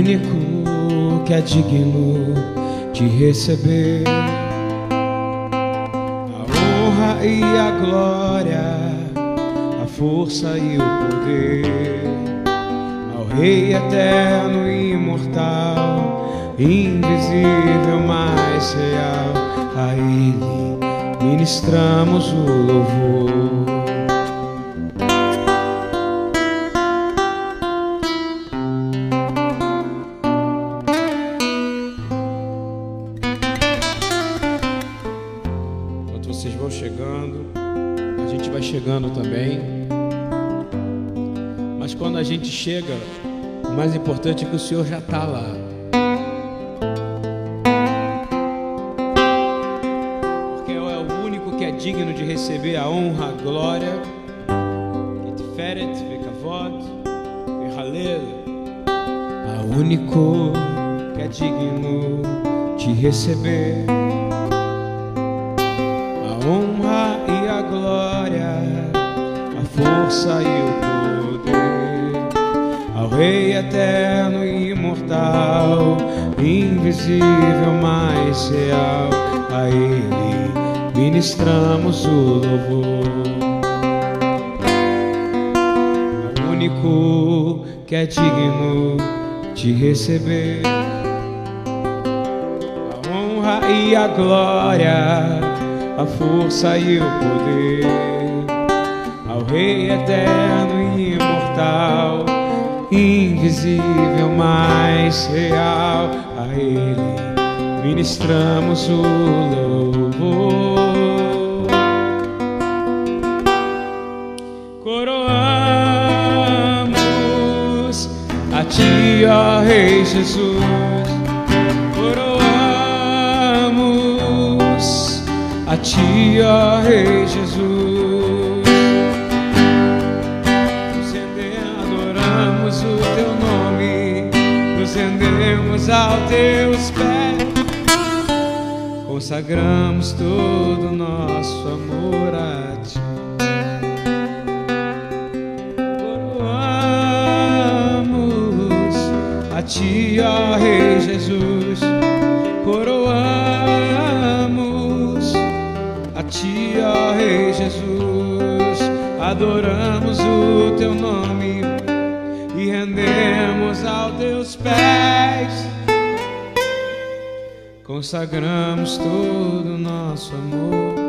único que é digno de receber a honra e a glória, a força e o poder ao Rei eterno e imortal, invisível, mas real. A Ele ministramos o louvor. Chega, o mais importante é que o Senhor já está lá. Porque é o único que é digno de receber a honra, a glória. Vehalel. A único que é digno de receber ministramos o louvor. Ao único que é digno de receber a honra e a glória, a força e o poder ao Rei eterno e imortal, invisível, mas real. A Ele ministramos o louvor. Jesus. Coroamos a Ti, ó Rei Jesus. Nos adoramos o Teu nome, nos rendemos aos Teus pés, consagramos todo o nosso amor a Ti. Ti, ó Rei Jesus. Coroamos a Ti, ó Rei Jesus. Adoramos o Teu nome e rendemos aos Teus pés. Consagramos todo o nosso amor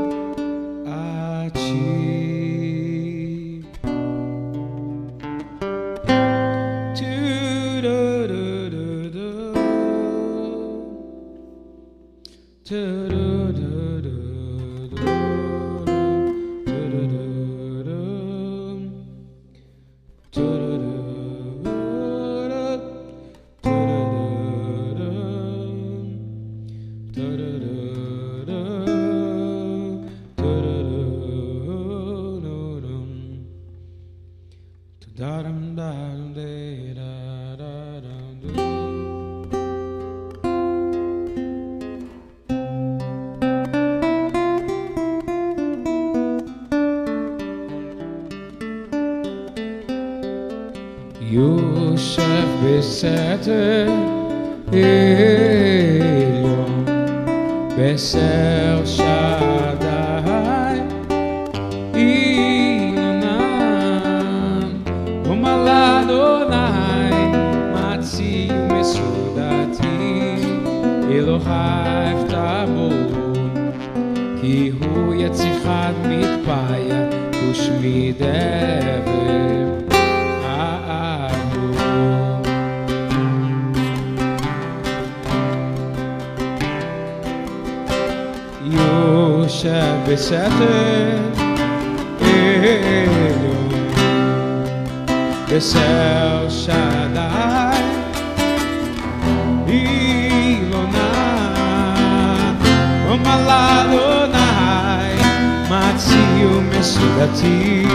סעודתי,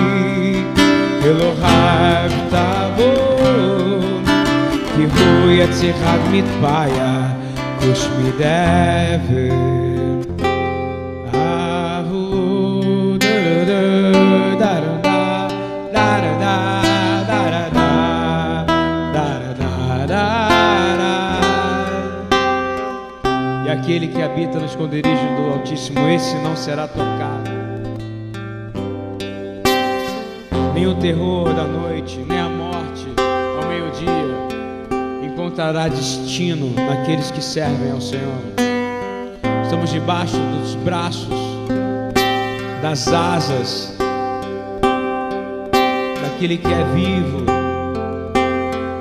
אלוהיו תעבוד, כי הוא יציך עד מטבעיה, כוש E aquele que habita no esconderijo do Altíssimo, esse não será tocado. Nem o terror da noite, nem a morte ao meio-dia encontrará destino naqueles que servem ao Senhor. Estamos debaixo dos braços, das asas daquele que é vivo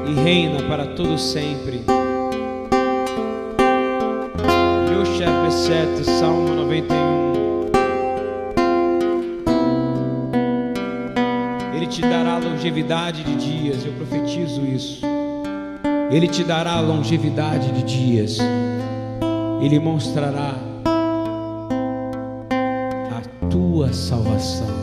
e reina para todo sempre. Yosheb 7, Salmo longevidade de dias, eu profetizo isso. Ele te dará longevidade de dias. Ele mostrará a tua salvação.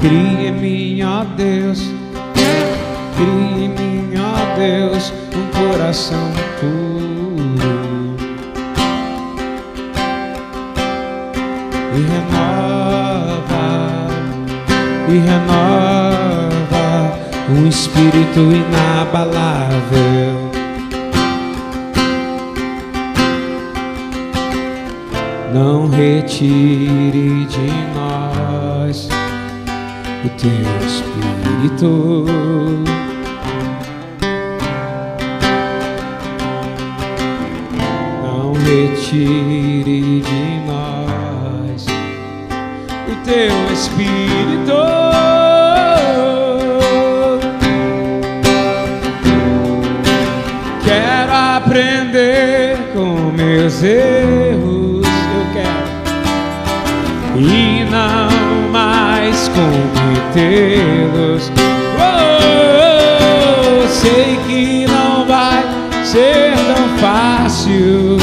Cria em mim, ó Deus, cria em mim, ó Deus, um coração puro. e renova, e renova um espírito inabalável. Não retire de nós o teu espírito. Não retire de nós o teu espírito. Quero aprender com meus erros, eu quero, e não mais cometê-los. Oh, sei que não vai ser tão fácil.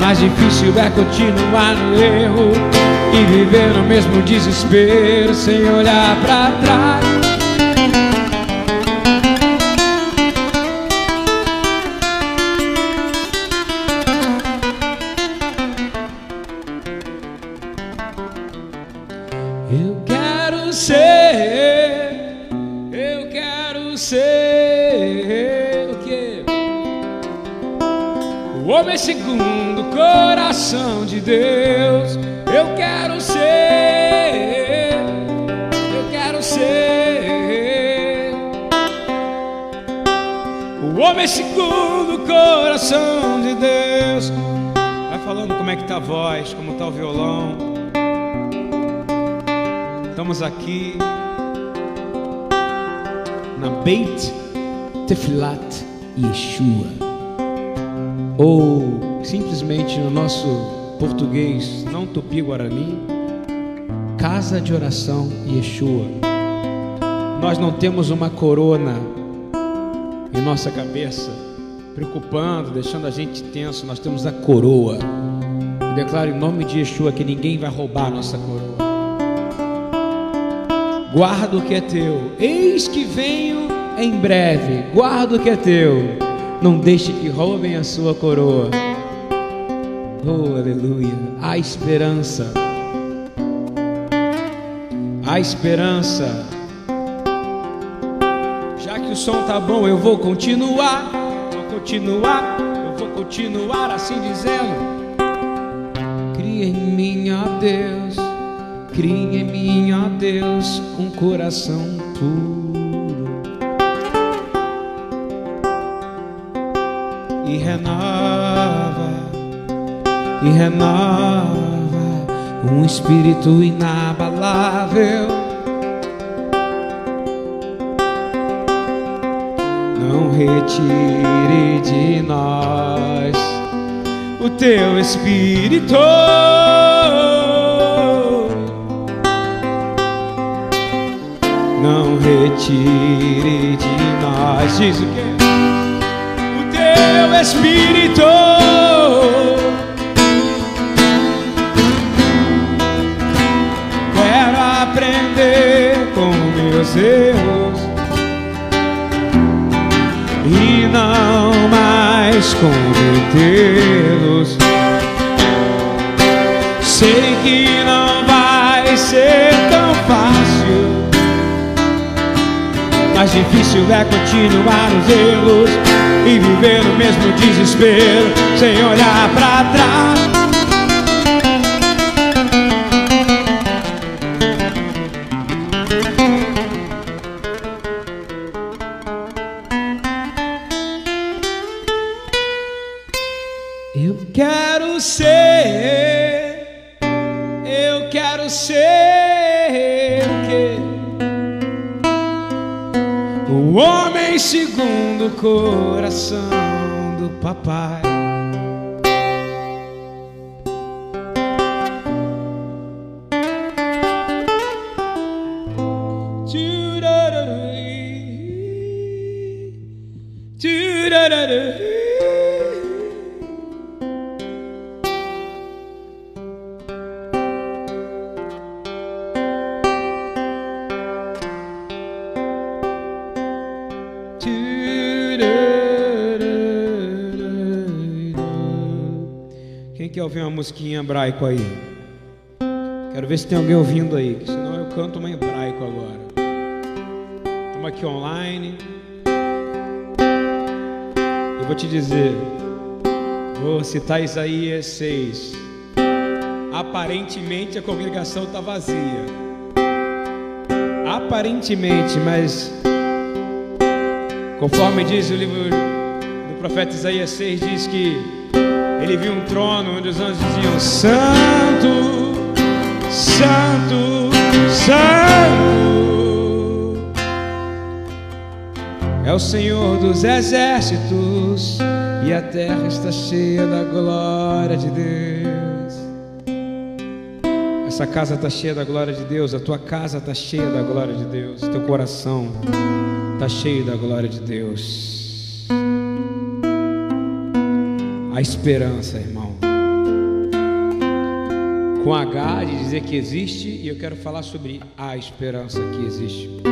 Mais difícil é continuar no erro e viver no mesmo desespero sem olhar pra trás. Voz, como tá o violão. Estamos aqui na Beit Tefillat Yeshua, ou simplesmente no nosso português, não tupi-guarani, Casa de Oração Yeshua. Nós não temos uma corona em nossa cabeça, preocupando, deixando a gente tenso, nós temos a coroa. Eu declaro em nome de Yeshua que ninguém vai roubar a nossa coroa guarda o que é teu. Eis que venho em breve, guarda o que é teu. Não deixe que roubem a sua coroa. Oh, aleluia. Há esperança. Há esperança. Já que o som tá bom, eu vou continuar. Vou continuar. Eu vou continuar assim dizendo. Em mim, ó Deus, crie em mim, ó Deus, um coração puro e renova, e renova um espírito inabalável. Não retire de nós o teu espírito. Não retire de nós, diz o que? O teu espírito. Quero aprender com meus erros e não mais cometê-los. Sei que não vai ser tão fácil, mas difícil é continuar os erros e viver no mesmo desespero sem olhar para trás. Segundo o coração do papai. Musiquinha em hebraico aí? Quero ver se tem alguém ouvindo aí, que senão eu canto uma em hebraico agora. Estamos aqui online. Eu vou te dizer, vou citar Isaías 6. Aparentemente a congregação está vazia. Aparentemente, mas conforme diz o livro do profeta Isaías 6, diz que ele viu um trono onde os anjos diziam: Santo, Santo, Santo. É o Senhor dos exércitos e a terra está cheia da glória de Deus. Essa casa está cheia da glória de Deus, a tua casa está cheia da glória de Deus, teu coração está cheio da glória de Deus. A esperança, irmão. Com H de dizer que existe, e eu quero falar sobre a esperança que existe.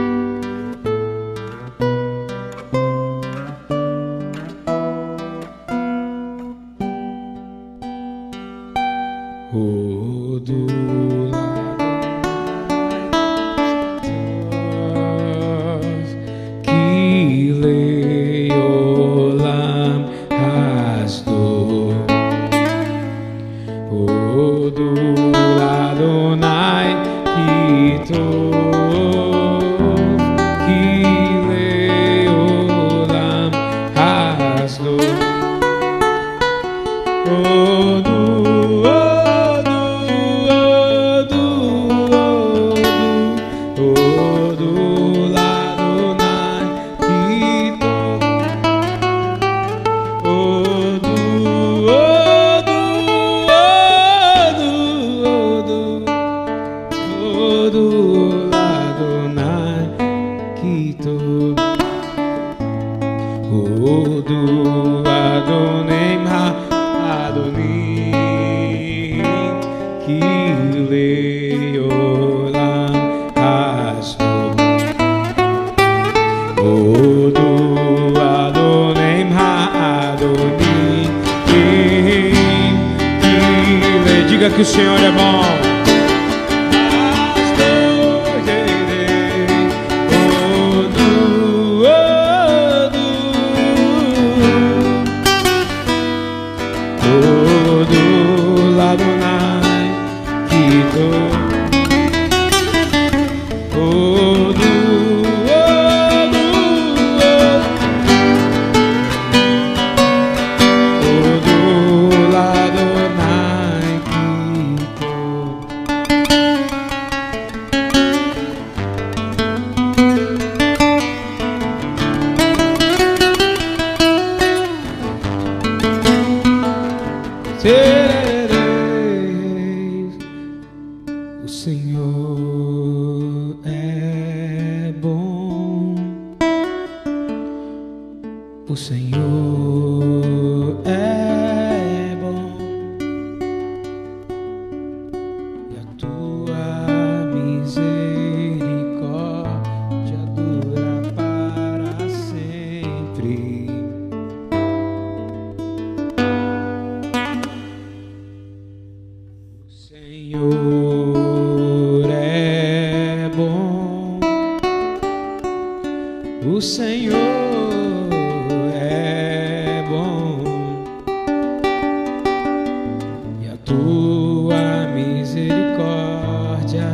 Tua misericórdia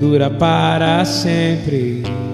dura para sempre.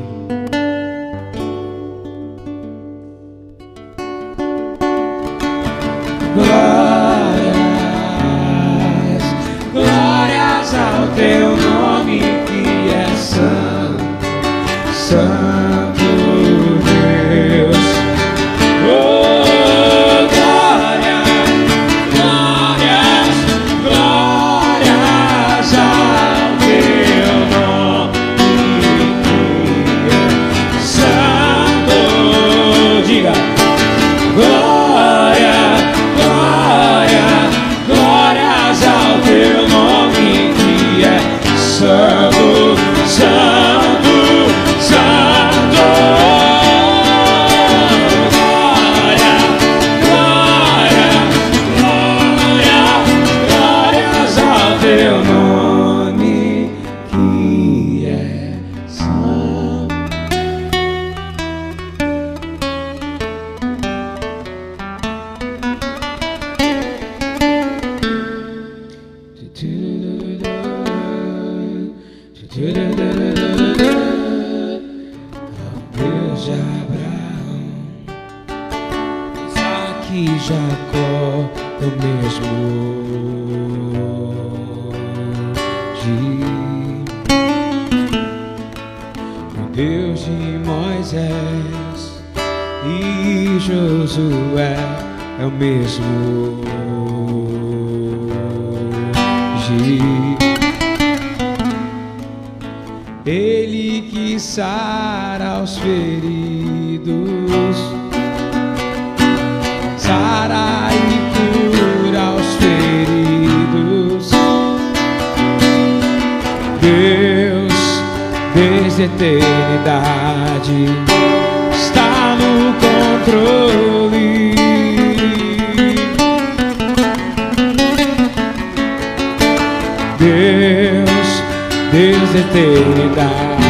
A eternidade,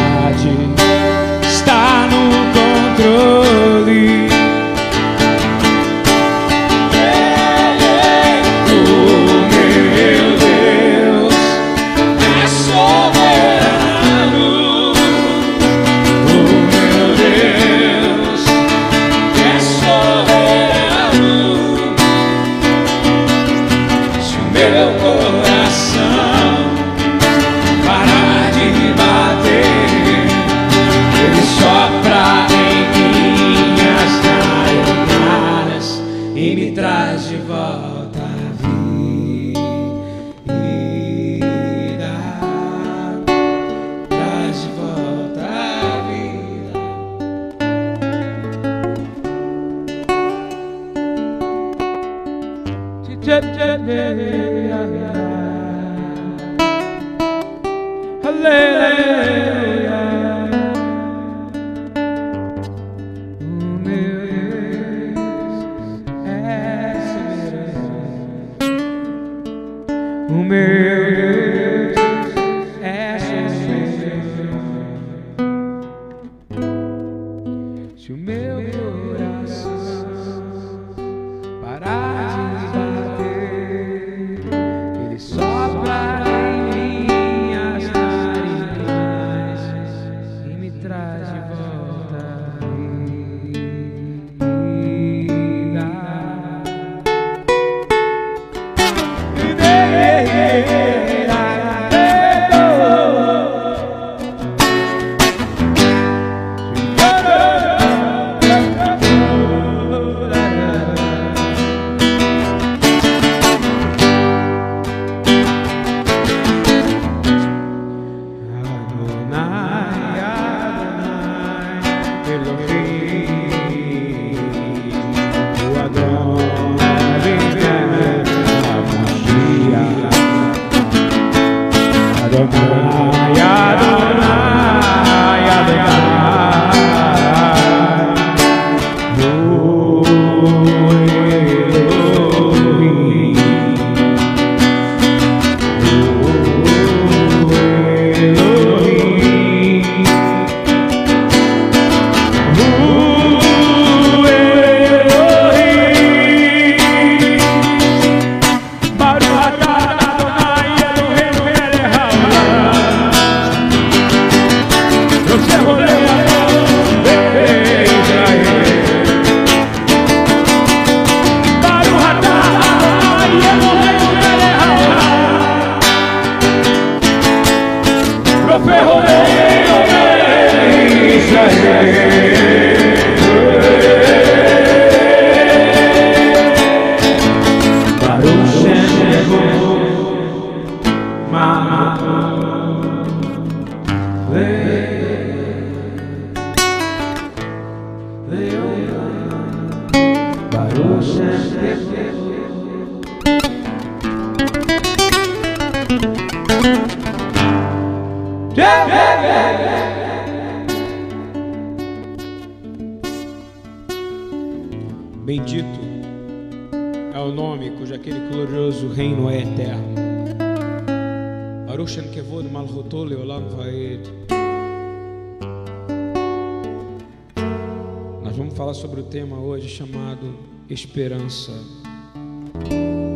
esperança.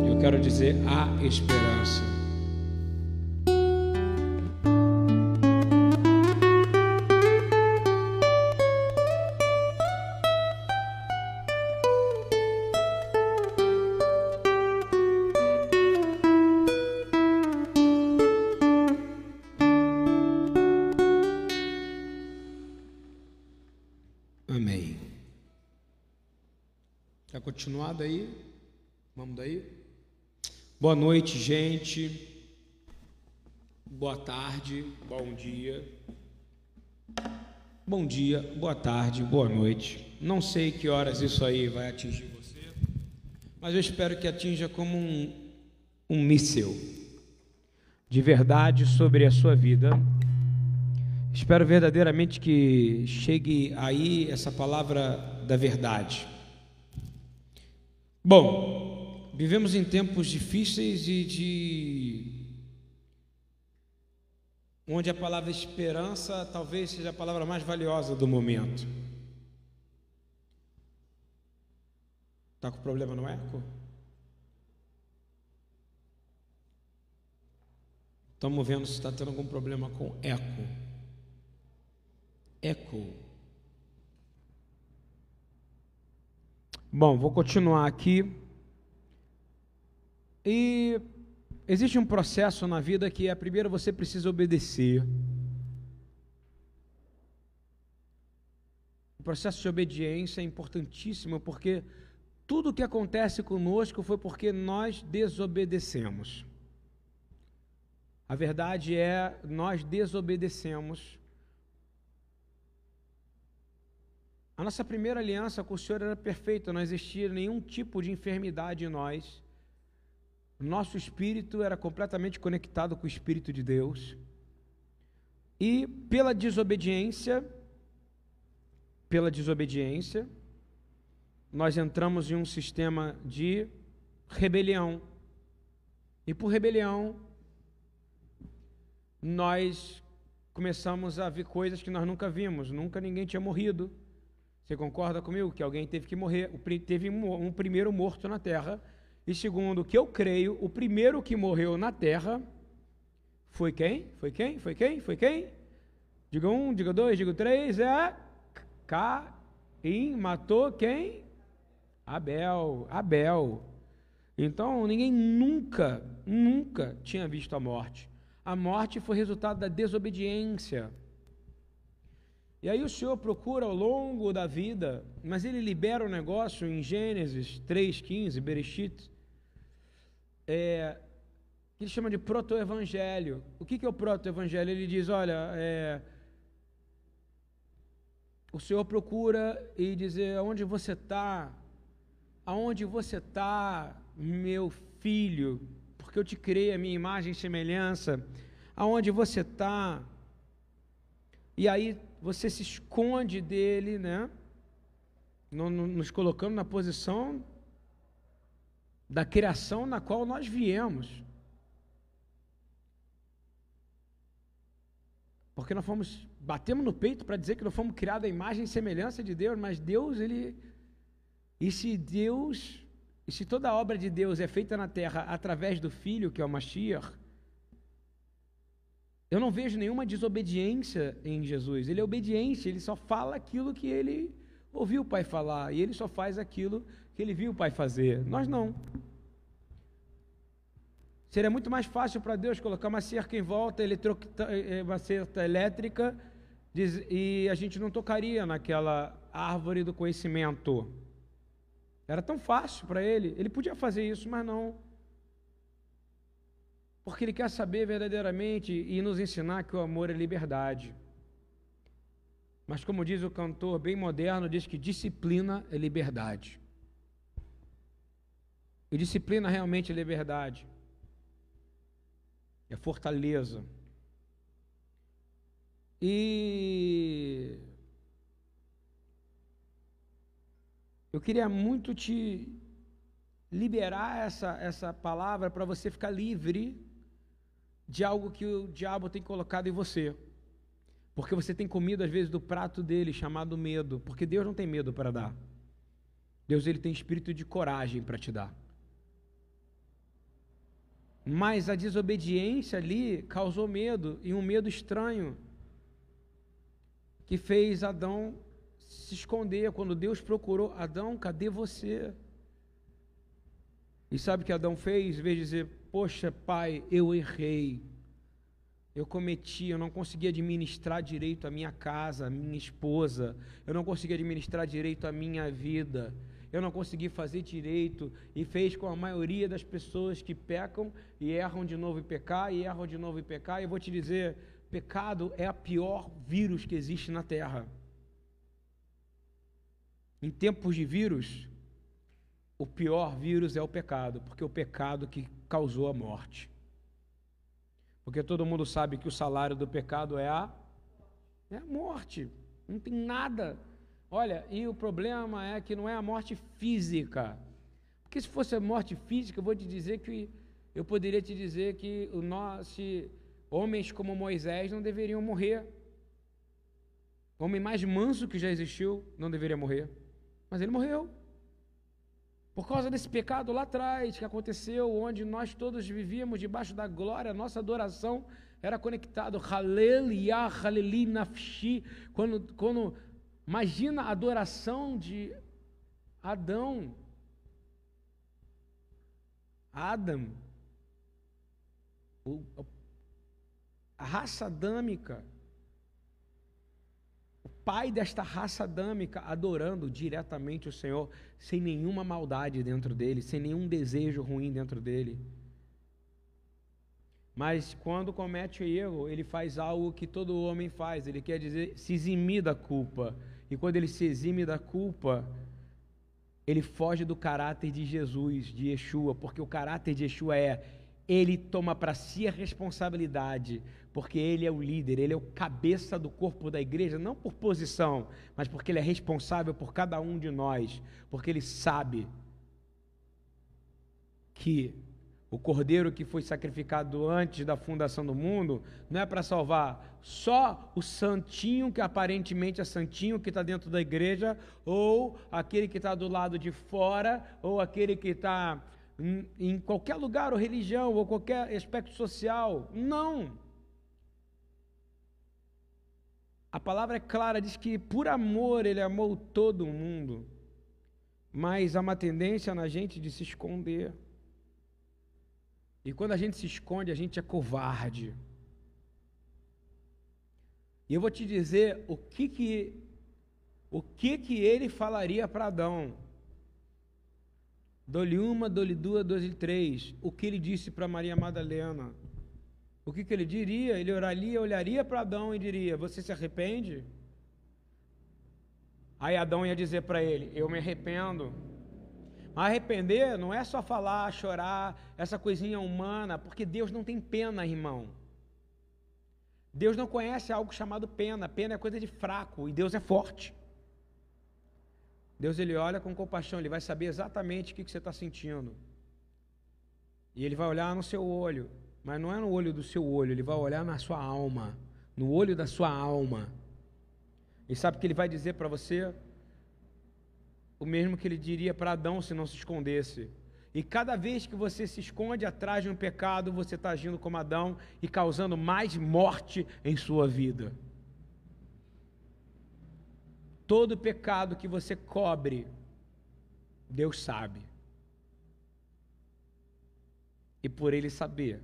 Eu quero dizer a esperança. Noite, gente. Boa tarde, bom dia. Bom dia, boa tarde, boa noite. Não sei que horas isso aí vai atingir você, mas eu espero que atinja como um, um míssil de verdade sobre a sua vida. Espero verdadeiramente que chegue aí essa palavra da verdade Bom, vivemos em tempos difíceis e de onde a palavra esperança talvez seja a palavra mais valiosa do momento. Está com problema no eco? Estamos vendo se está tendo algum problema com eco. Eco. Bom, vou continuar aqui. E existe um processo na vida que é primeiro você precisa obedecer. O processo de obediência é importantíssimo porque tudo o que acontece conosco foi porque nós desobedecemos. A verdade é, nós desobedecemos A nossa primeira aliança com o Senhor era perfeita, não existia nenhum tipo de enfermidade em nós. Nosso espírito era completamente conectado com o Espírito de Deus. E pela desobediência, pela desobediência, nós entramos em um sistema de rebelião. E por rebelião, nós começamos a ver coisas que nós nunca vimos, nunca ninguém tinha morrido você concorda comigo que alguém teve que morrer? Teve um, primeiro morto na terra. E segundo que eu creio, o primeiro que morreu na terra foi quem? Foi quem? Foi quem? Foi quem? Diga um, diga dois, diga três. É Caim matou quem? Abel. Abel. Então ninguém nunca, nunca tinha visto a morte. A morte foi resultado da desobediência. E aí o Senhor procura ao longo da vida, mas ele libera o negócio em Gênesis 3,15, Bereshit, é, que ele chama de proto-evangelho. O que, que é o proto-evangelho? Ele diz, olha, é, o Senhor procura e dizer, aonde você está? Aonde você está, meu filho? Porque eu te criei a minha imagem e semelhança. Aonde você está? E aí você se esconde dele, né? Nos colocando na posição da criação na qual nós viemos. Porque nós fomos, batemos no peito para dizer que nós fomos criados à imagem e semelhança de Deus, mas Deus, Ele. E se Deus, e se toda a obra de Deus é feita na terra através do Filho, que é o Mashiach, eu não vejo nenhuma desobediência em Jesus. Ele é obediente, ele só fala aquilo que ele ouviu o Pai falar, e ele só faz aquilo que ele viu o Pai fazer. Nós não. Seria muito mais fácil para Deus colocar uma cerca em volta, eh, uma cerca elétrica, e a gente não tocaria naquela árvore do conhecimento. Era tão fácil para ele. Ele podia fazer isso, mas não porque Ele quer saber verdadeiramente e nos ensinar que o amor é liberdade. Mas, como diz o cantor bem moderno, diz que disciplina é liberdade. E disciplina realmente é liberdade. É fortaleza. E eu queria muito te liberar essa, essa palavra para você ficar livre de algo que o diabo tem colocado em você. Porque você tem comido às vezes do prato dele chamado medo, porque Deus não tem medo para dar. Deus ele tem espírito de coragem para te dar. Mas a desobediência ali causou medo, e um medo estranho, que fez Adão se esconder. Quando Deus procurou, Adão, cadê você? E sabe o que Adão fez? Em vez de dizer, poxa, pai, eu errei, eu cometi, eu não consegui administrar direito a minha casa, a minha esposa, eu não consegui administrar direito a minha vida, eu não consegui fazer direito, e fez com a maioria das pessoas que pecam e erram de novo e pecar, e erram de novo e pecar, e eu vou te dizer, pecado é a pior vírus que existe na Terra. Em tempos de vírus, o pior vírus é o pecado, porque é o pecado que causou a morte. Porque todo mundo sabe que o salário do pecado é a, é a morte. Não tem nada. Olha, e o problema é que não é a morte física. Porque se fosse a morte física, eu vou te dizer que eu poderia te dizer que nosso, homens como Moisés não deveriam morrer. O homem mais manso que já existiu não deveria morrer. Mas ele morreu. Por causa desse pecado lá atrás que aconteceu, onde nós todos vivíamos debaixo da glória, nossa adoração era conectado. Yah. Quando, quando imagina a adoração de Adão, Adam, a raça adâmica pai desta raça adâmica adorando diretamente o Senhor, sem nenhuma maldade dentro dele, sem nenhum desejo ruim dentro dele. Mas quando comete o erro, ele faz algo que todo homem faz, ele quer dizer se eximir da culpa. E quando ele se exime da culpa, ele foge do caráter de Jesus, de Yeshua, porque o caráter de Yeshua é ele toma para si a responsabilidade, porque ele é o líder, ele é o cabeça do corpo da igreja, não por posição, mas porque ele é responsável por cada um de nós, porque ele sabe que o cordeiro que foi sacrificado antes da fundação do mundo não é para salvar só o santinho que aparentemente é santinho que está dentro da igreja, ou aquele que está do lado de fora, ou aquele que está em qualquer lugar, ou religião, ou qualquer aspecto social. Não. A palavra é clara, diz que por amor ele amou todo mundo, mas há uma tendência na gente de se esconder. E quando a gente se esconde, a gente é covarde. E eu vou te dizer o que que o que que ele falaria para Adão Dou-lhe uma, dou-lhe duas, dou-lhe três. O que ele disse para Maria Madalena? O que, que ele diria? Ele oraria, olharia para Adão e diria: Você se arrepende? Aí Adão ia dizer para ele: Eu me arrependo. Arrepender não é só falar, chorar, essa coisinha humana, porque Deus não tem pena, irmão. Deus não conhece algo chamado pena. Pena é coisa de fraco e Deus é forte. Deus ele olha com compaixão, ele vai saber exatamente o que, você está sentindo. E ele vai olhar no seu olho, mas não é no olho do seu olho, ele vai olhar na sua alma, no olho da sua alma. E sabe o que ele vai dizer para você? O mesmo que ele diria para Adão se não se escondesse. E cada vez que você se esconde atrás de um pecado, você está agindo como Adão e causando mais morte em sua vida. Todo pecado que você cobre, Deus sabe. E por Ele saber,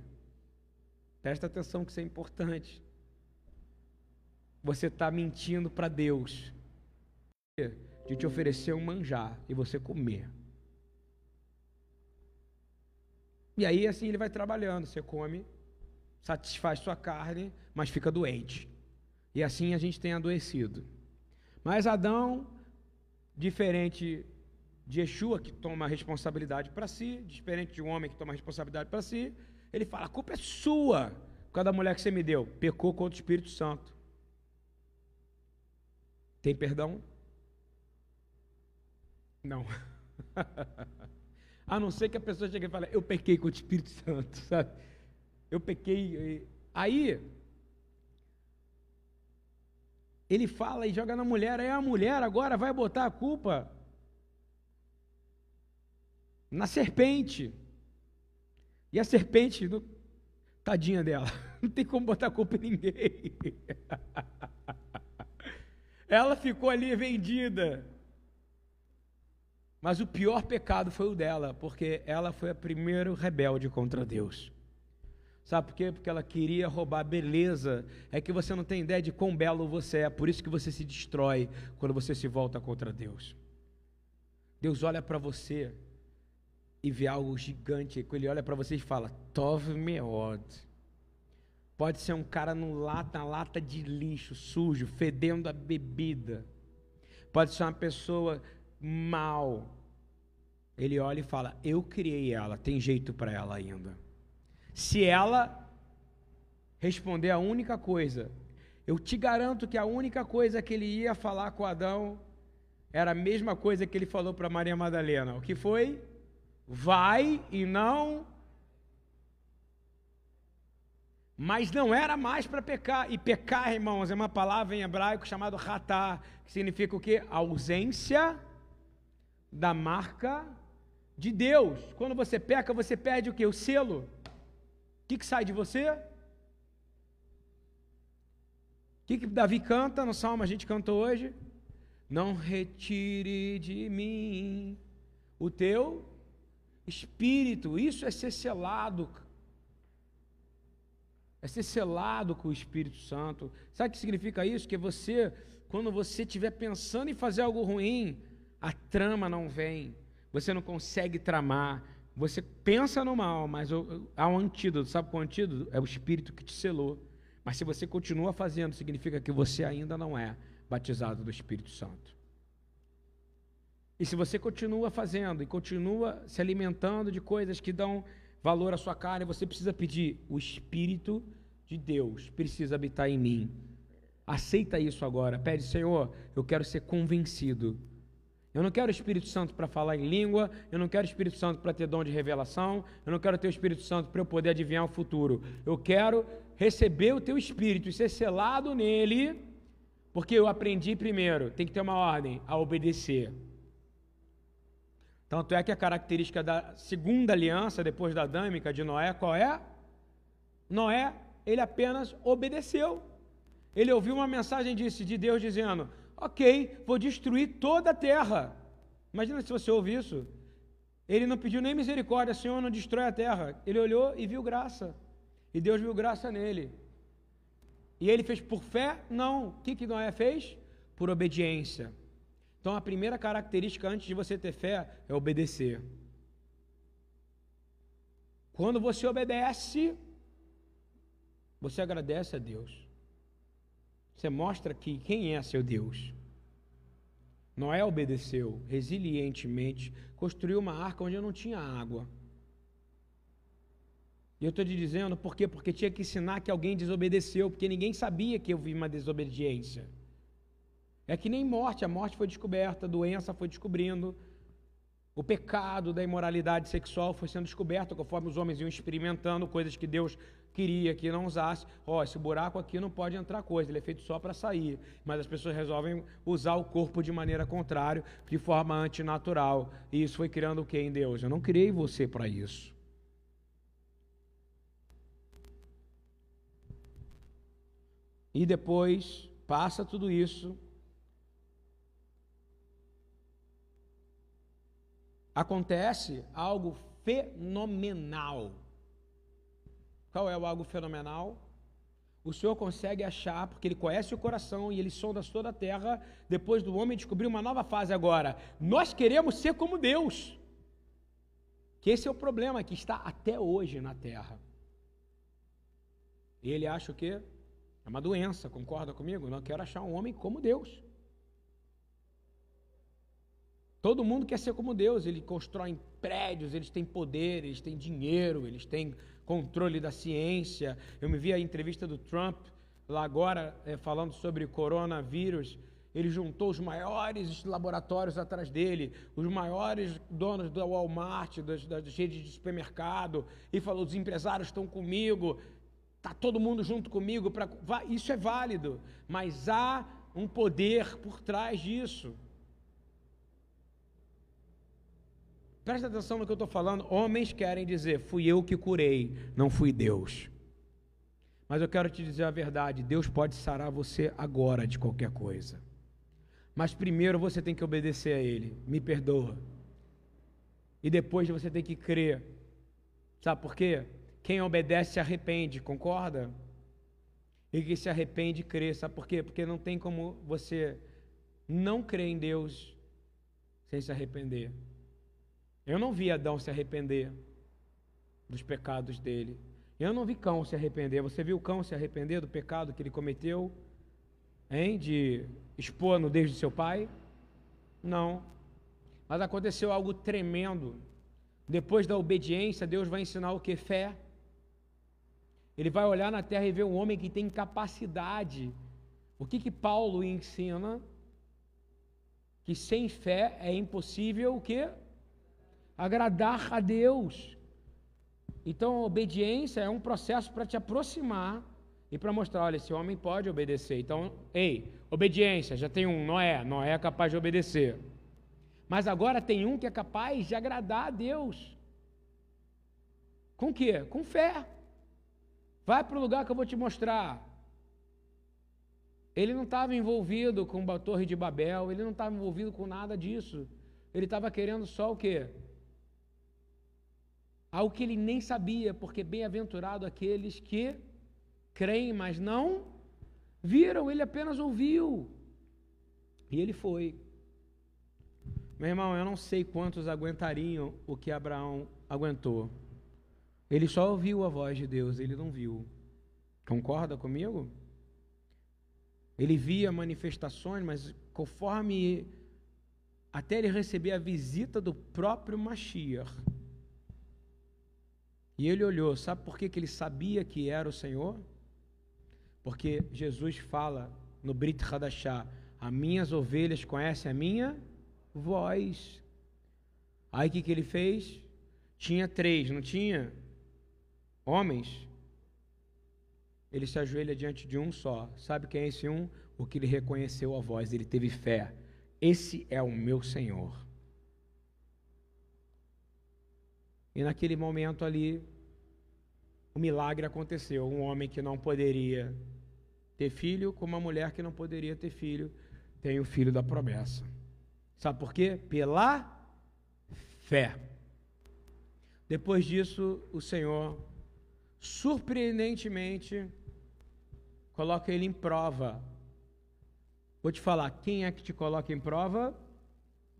presta atenção que isso é importante. Você está mentindo para Deus de te oferecer um manjar e você comer. E aí assim ele vai trabalhando, você come, satisfaz sua carne, mas fica doente. E assim a gente tem adoecido. Mas Adão, diferente de Yeshua, que toma a responsabilidade para si, diferente de um homem que toma a responsabilidade para si, ele fala: a culpa é sua, por causa da mulher que você me deu. Pecou contra o Espírito Santo. Tem perdão? Não. a não ser que a pessoa chegue e fale: eu pequei contra o Espírito Santo, sabe? Eu pequei. Aí, ele fala e joga na mulher, aí a mulher agora vai botar a culpa na serpente. E a serpente, tadinha dela, não tem como botar a culpa em ninguém. Ela ficou ali vendida. Mas o pior pecado foi o dela, porque ela foi a primeira rebelde contra Deus. Sabe por quê? Porque ela queria roubar a beleza. É que você não tem ideia de quão belo você é, por isso que você se destrói quando você se volta contra Deus. Deus olha para você e vê algo gigante. Ele olha para você e fala: Tov meod. Pode ser um cara no lata, na lata de lixo, sujo, fedendo a bebida. Pode ser uma pessoa mal. Ele olha e fala: Eu criei ela, tem jeito para ela ainda. Se ela responder a única coisa, eu te garanto que a única coisa que ele ia falar com Adão era a mesma coisa que ele falou para Maria Madalena. O que foi? vai e não. Mas não era mais para pecar. E pecar, irmãos, é uma palavra em hebraico chamada ratá, que significa o quê? Ausência da marca de Deus. Quando você peca, você perde o quê? O selo. O que, que sai de você? O que, que Davi canta no salmo? A gente cantou hoje. Não retire de mim o teu Espírito, isso é ser selado. É ser selado com o Espírito Santo. Sabe o que significa isso? Que você, quando você estiver pensando em fazer algo ruim, a trama não vem. Você não consegue tramar. Você pensa no mal, mas há um antídoto. Sabe qual é antídoto? É o Espírito que te selou. Mas se você continua fazendo, significa que você ainda não é batizado do Espírito Santo. E se você continua fazendo e continua se alimentando de coisas que dão valor à sua carne, você precisa pedir: o Espírito de Deus precisa habitar em mim. Aceita isso agora. Pede, Senhor, eu quero ser convencido. Eu não quero o Espírito Santo para falar em língua, eu não quero o Espírito Santo para ter dom de revelação, eu não quero ter o Espírito Santo para eu poder adivinhar o futuro. Eu quero receber o teu Espírito e ser selado nele, porque eu aprendi primeiro, tem que ter uma ordem, a obedecer. Tanto é que a característica da segunda aliança, depois da dâmica de Noé, qual é? Noé, ele apenas obedeceu. Ele ouviu uma mensagem de Deus dizendo: Ok, vou destruir toda a terra. Imagina se você ouve isso. Ele não pediu nem misericórdia, Senhor, não destrói a terra. Ele olhou e viu graça. E Deus viu graça nele. E ele fez por fé? Não. O que, que Noé fez? Por obediência. Então a primeira característica antes de você ter fé é obedecer. Quando você obedece, você agradece a Deus. Você mostra que quem é seu Deus. Noé obedeceu resilientemente, construiu uma arca onde não tinha água. E eu estou te dizendo por quê? Porque tinha que ensinar que alguém desobedeceu, porque ninguém sabia que vi uma desobediência. É que nem morte, a morte foi descoberta, a doença foi descobrindo, o pecado da imoralidade sexual foi sendo descoberto conforme os homens iam experimentando coisas que Deus queria que não usasse. Ó, oh, esse buraco aqui não pode entrar coisa, ele é feito só para sair. Mas as pessoas resolvem usar o corpo de maneira contrária, de forma antinatural. E isso foi criando o que em Deus? Eu não criei você para isso. E depois passa tudo isso, acontece algo fenomenal. Qual é o algo fenomenal? O Senhor consegue achar, porque Ele conhece o coração e Ele sonda toda a terra, depois do homem descobrir uma nova fase agora. Nós queremos ser como Deus. Que esse é o problema que está até hoje na terra. E ele acha o quê? É uma doença, concorda comigo? Não quero achar um homem como Deus. Todo mundo quer ser como Deus, eles constroem prédios, eles têm poder, eles têm dinheiro, eles têm controle da ciência. Eu me vi a entrevista do Trump lá agora é, falando sobre coronavírus. Ele juntou os maiores laboratórios atrás dele, os maiores donos da Walmart, das, das redes de supermercado, e falou: os empresários estão comigo, está todo mundo junto comigo. Pra... Isso é válido, mas há um poder por trás disso. Presta atenção no que eu estou falando. Homens querem dizer: fui eu que curei, não fui Deus. Mas eu quero te dizer a verdade: Deus pode sarar você agora de qualquer coisa. Mas primeiro você tem que obedecer a Ele. Me perdoa. E depois você tem que crer. Sabe por quê? Quem obedece se arrepende, concorda? E que se arrepende crê. Sabe por quê? Porque não tem como você não crer em Deus sem se arrepender. Eu não vi Adão se arrepender dos pecados dele. Eu não vi cão se arrepender. Você viu o cão se arrepender do pecado que ele cometeu? Hein? De expor a nudez de seu pai? Não. Mas aconteceu algo tremendo. Depois da obediência, Deus vai ensinar o que? Fé. Ele vai olhar na terra e ver um homem que tem capacidade. O que que Paulo ensina? Que sem fé é impossível o quê? Agradar a Deus. Então, a obediência é um processo para te aproximar e para mostrar: olha, esse homem pode obedecer. Então, ei, obediência, já tem um, Noé. Noé é capaz de obedecer. Mas agora tem um que é capaz de agradar a Deus. Com quê? Com fé. Vai para o lugar que eu vou te mostrar. Ele não estava envolvido com a Torre de Babel, ele não estava envolvido com nada disso. Ele estava querendo só o quê? Algo que ele nem sabia, porque bem-aventurado aqueles que creem, mas não viram, ele apenas ouviu. E ele foi. Meu irmão, eu não sei quantos aguentariam o que Abraão aguentou. Ele só ouviu a voz de Deus, ele não viu. Concorda comigo? Ele via manifestações, mas conforme até ele receber a visita do próprio Mashiach, e ele olhou, sabe por que, que ele sabia que era o Senhor? Porque Jesus fala no Brit Hadashah: As minhas ovelhas conhecem a minha voz. Aí o que, que ele fez? Tinha três, não tinha? Homens. Ele se ajoelha diante de um só. Sabe quem é esse um? O que ele reconheceu a voz, ele teve fé. Esse é o meu Senhor. E naquele momento ali, o milagre aconteceu. Um homem que não poderia ter filho, com uma mulher que não poderia ter filho, tem o filho da promessa. Sabe por quê? Pela fé. Depois disso, o Senhor, surpreendentemente, coloca ele em prova. Vou te falar, quem é que te coloca em prova?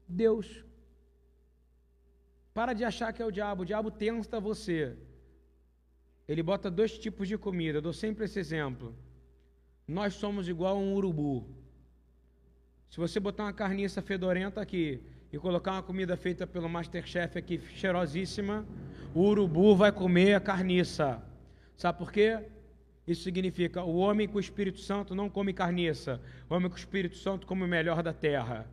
Deus. Para de achar que é o diabo. O diabo tenta você. Ele bota dois tipos de comida. Eu dou sempre esse exemplo. Nós somos igual a um urubu. Se você botar uma carniça fedorenta aqui e colocar uma comida feita pelo Masterchef aqui, cheirosíssima, o urubu vai comer a carniça. Sabe por quê? Isso significa o homem com o Espírito Santo não come carniça. O homem com o Espírito Santo come o melhor da terra.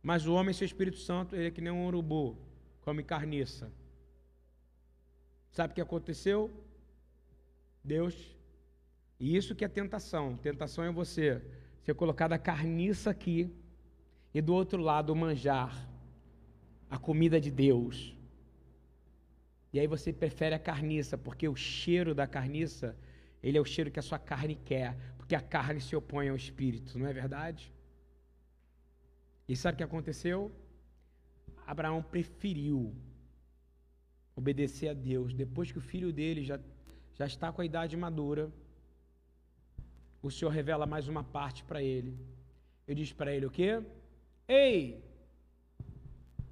Mas o homem sem o Espírito Santo, ele é que nem um urubu come carniça. Sabe o que aconteceu? Deus. E isso que é tentação. Tentação é você ser colocado a carniça aqui e do outro lado manjar, a comida de Deus. E aí você prefere a carniça, porque o cheiro da carniça, ele é o cheiro que a sua carne quer, porque a carne se opõe ao espírito, não é verdade? E sabe o que aconteceu? Abraão preferiu obedecer a Deus depois que o filho dele já, já está com a idade madura. O Senhor revela mais uma parte para ele. Eu disse para ele o quê? Ei,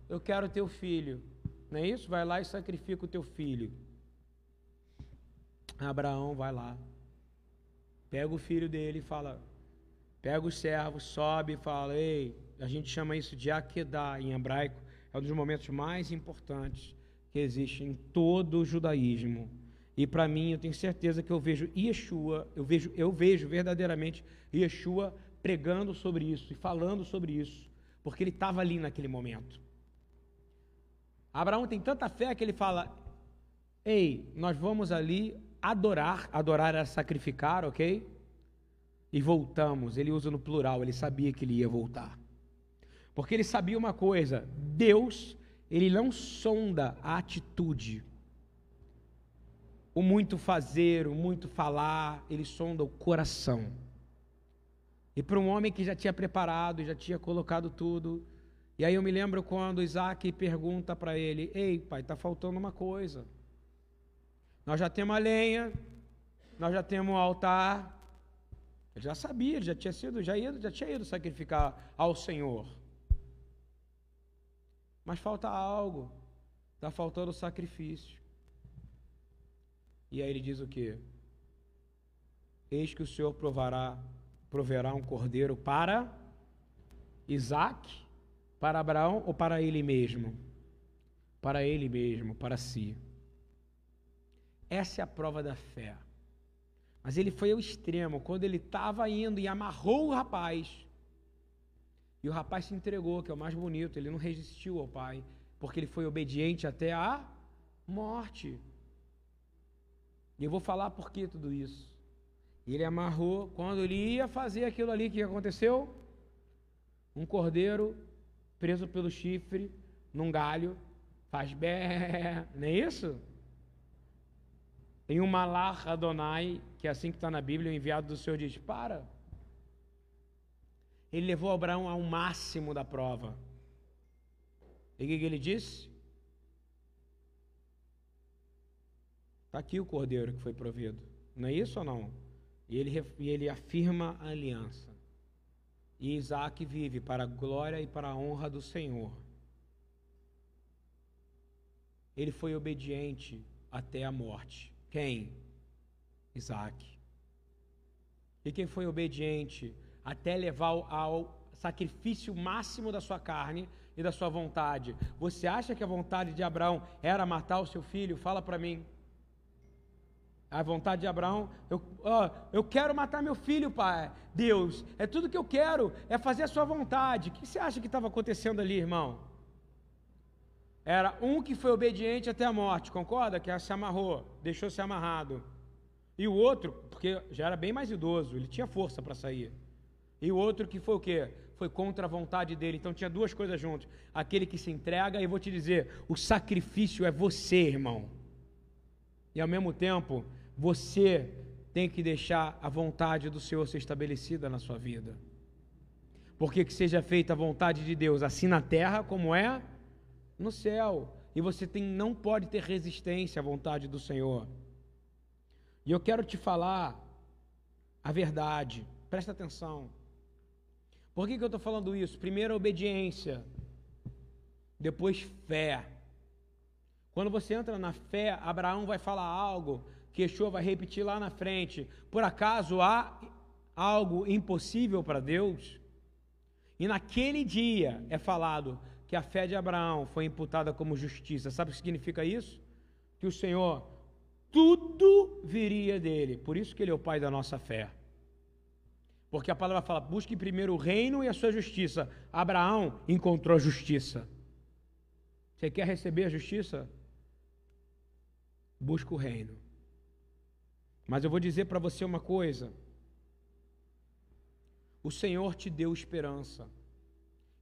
eu quero teu filho. Não é isso? Vai lá e sacrifica o teu filho. Abraão vai lá, pega o filho dele e fala: pega os servos, sobe e fala: Ei, a gente chama isso de Akedah em hebraico, é um dos momentos mais importantes que existe em todo o judaísmo. E para mim, eu tenho certeza que eu vejo Yeshua, eu vejo, eu vejo verdadeiramente Yeshua pregando sobre isso e falando sobre isso, porque ele estava ali naquele momento. Abraão tem tanta fé que ele fala: Ei, nós vamos ali adorar, adorar era sacrificar, ok? E voltamos. Ele usa no plural, ele sabia que ele ia voltar. Porque ele sabia uma coisa: Deus, ele não sonda a atitude o muito fazer, o muito falar, ele sonda o coração. E para um homem que já tinha preparado, já tinha colocado tudo, e aí eu me lembro quando Isaac pergunta para ele: Ei, pai, está faltando uma coisa. Nós já temos a lenha, nós já temos o altar. Ele já sabia, ele já tinha sido, já, ia, já tinha ido sacrificar ao Senhor. Mas falta algo, está faltando sacrifício. E aí ele diz o que? Eis que o Senhor provará, proverá um cordeiro para Isaac, para Abraão ou para ele mesmo? Para ele mesmo, para si. Essa é a prova da fé. Mas ele foi ao extremo, quando ele estava indo e amarrou o rapaz. E o rapaz se entregou, que é o mais bonito, ele não resistiu ao pai, porque ele foi obediente até a morte. E eu vou falar por que tudo isso. Ele amarrou, quando ele ia fazer aquilo ali, o que aconteceu? Um cordeiro preso pelo chifre num galho, faz bé, não é isso? Tem um Malach Adonai, que é assim que está na Bíblia, o enviado do Senhor diz: Para. Ele levou Abraão ao máximo da prova. E o que ele disse? Está aqui o cordeiro que foi provido. Não é isso ou não? E ele, e ele afirma a aliança. E Isaac vive para a glória e para a honra do Senhor. Ele foi obediente até a morte. Quem? Isaac. E quem foi obediente até levar ao sacrifício máximo da sua carne e da sua vontade? Você acha que a vontade de Abraão era matar o seu filho? Fala para mim. A vontade de Abraão, eu, oh, eu quero matar meu filho, pai. Deus, é tudo que eu quero, é fazer a sua vontade. O que você acha que estava acontecendo ali, irmão? Era um que foi obediente até a morte, concorda? Que se amarrou, deixou se amarrado. E o outro, porque já era bem mais idoso, ele tinha força para sair. E o outro que foi o quê? Foi contra a vontade dele. Então tinha duas coisas juntas. Aquele que se entrega, e vou te dizer, o sacrifício é você, irmão. E ao mesmo tempo, você tem que deixar a vontade do Senhor ser estabelecida na sua vida. Porque que seja feita a vontade de Deus, assim na terra como é no céu. E você tem, não pode ter resistência à vontade do Senhor. E eu quero te falar a verdade. Presta atenção. Por que, que eu estou falando isso? Primeiro, obediência. Depois, fé. Quando você entra na fé, Abraão vai falar algo que Yeshua vai repetir lá na frente. Por acaso há algo impossível para Deus? E naquele dia é falado que a fé de Abraão foi imputada como justiça. Sabe o que significa isso? Que o Senhor, tudo viria dele. Por isso que ele é o pai da nossa fé. Porque a palavra fala: busque primeiro o reino e a sua justiça. Abraão encontrou justiça. Você quer receber a justiça? Busca o reino. Mas eu vou dizer para você uma coisa: o Senhor te deu esperança,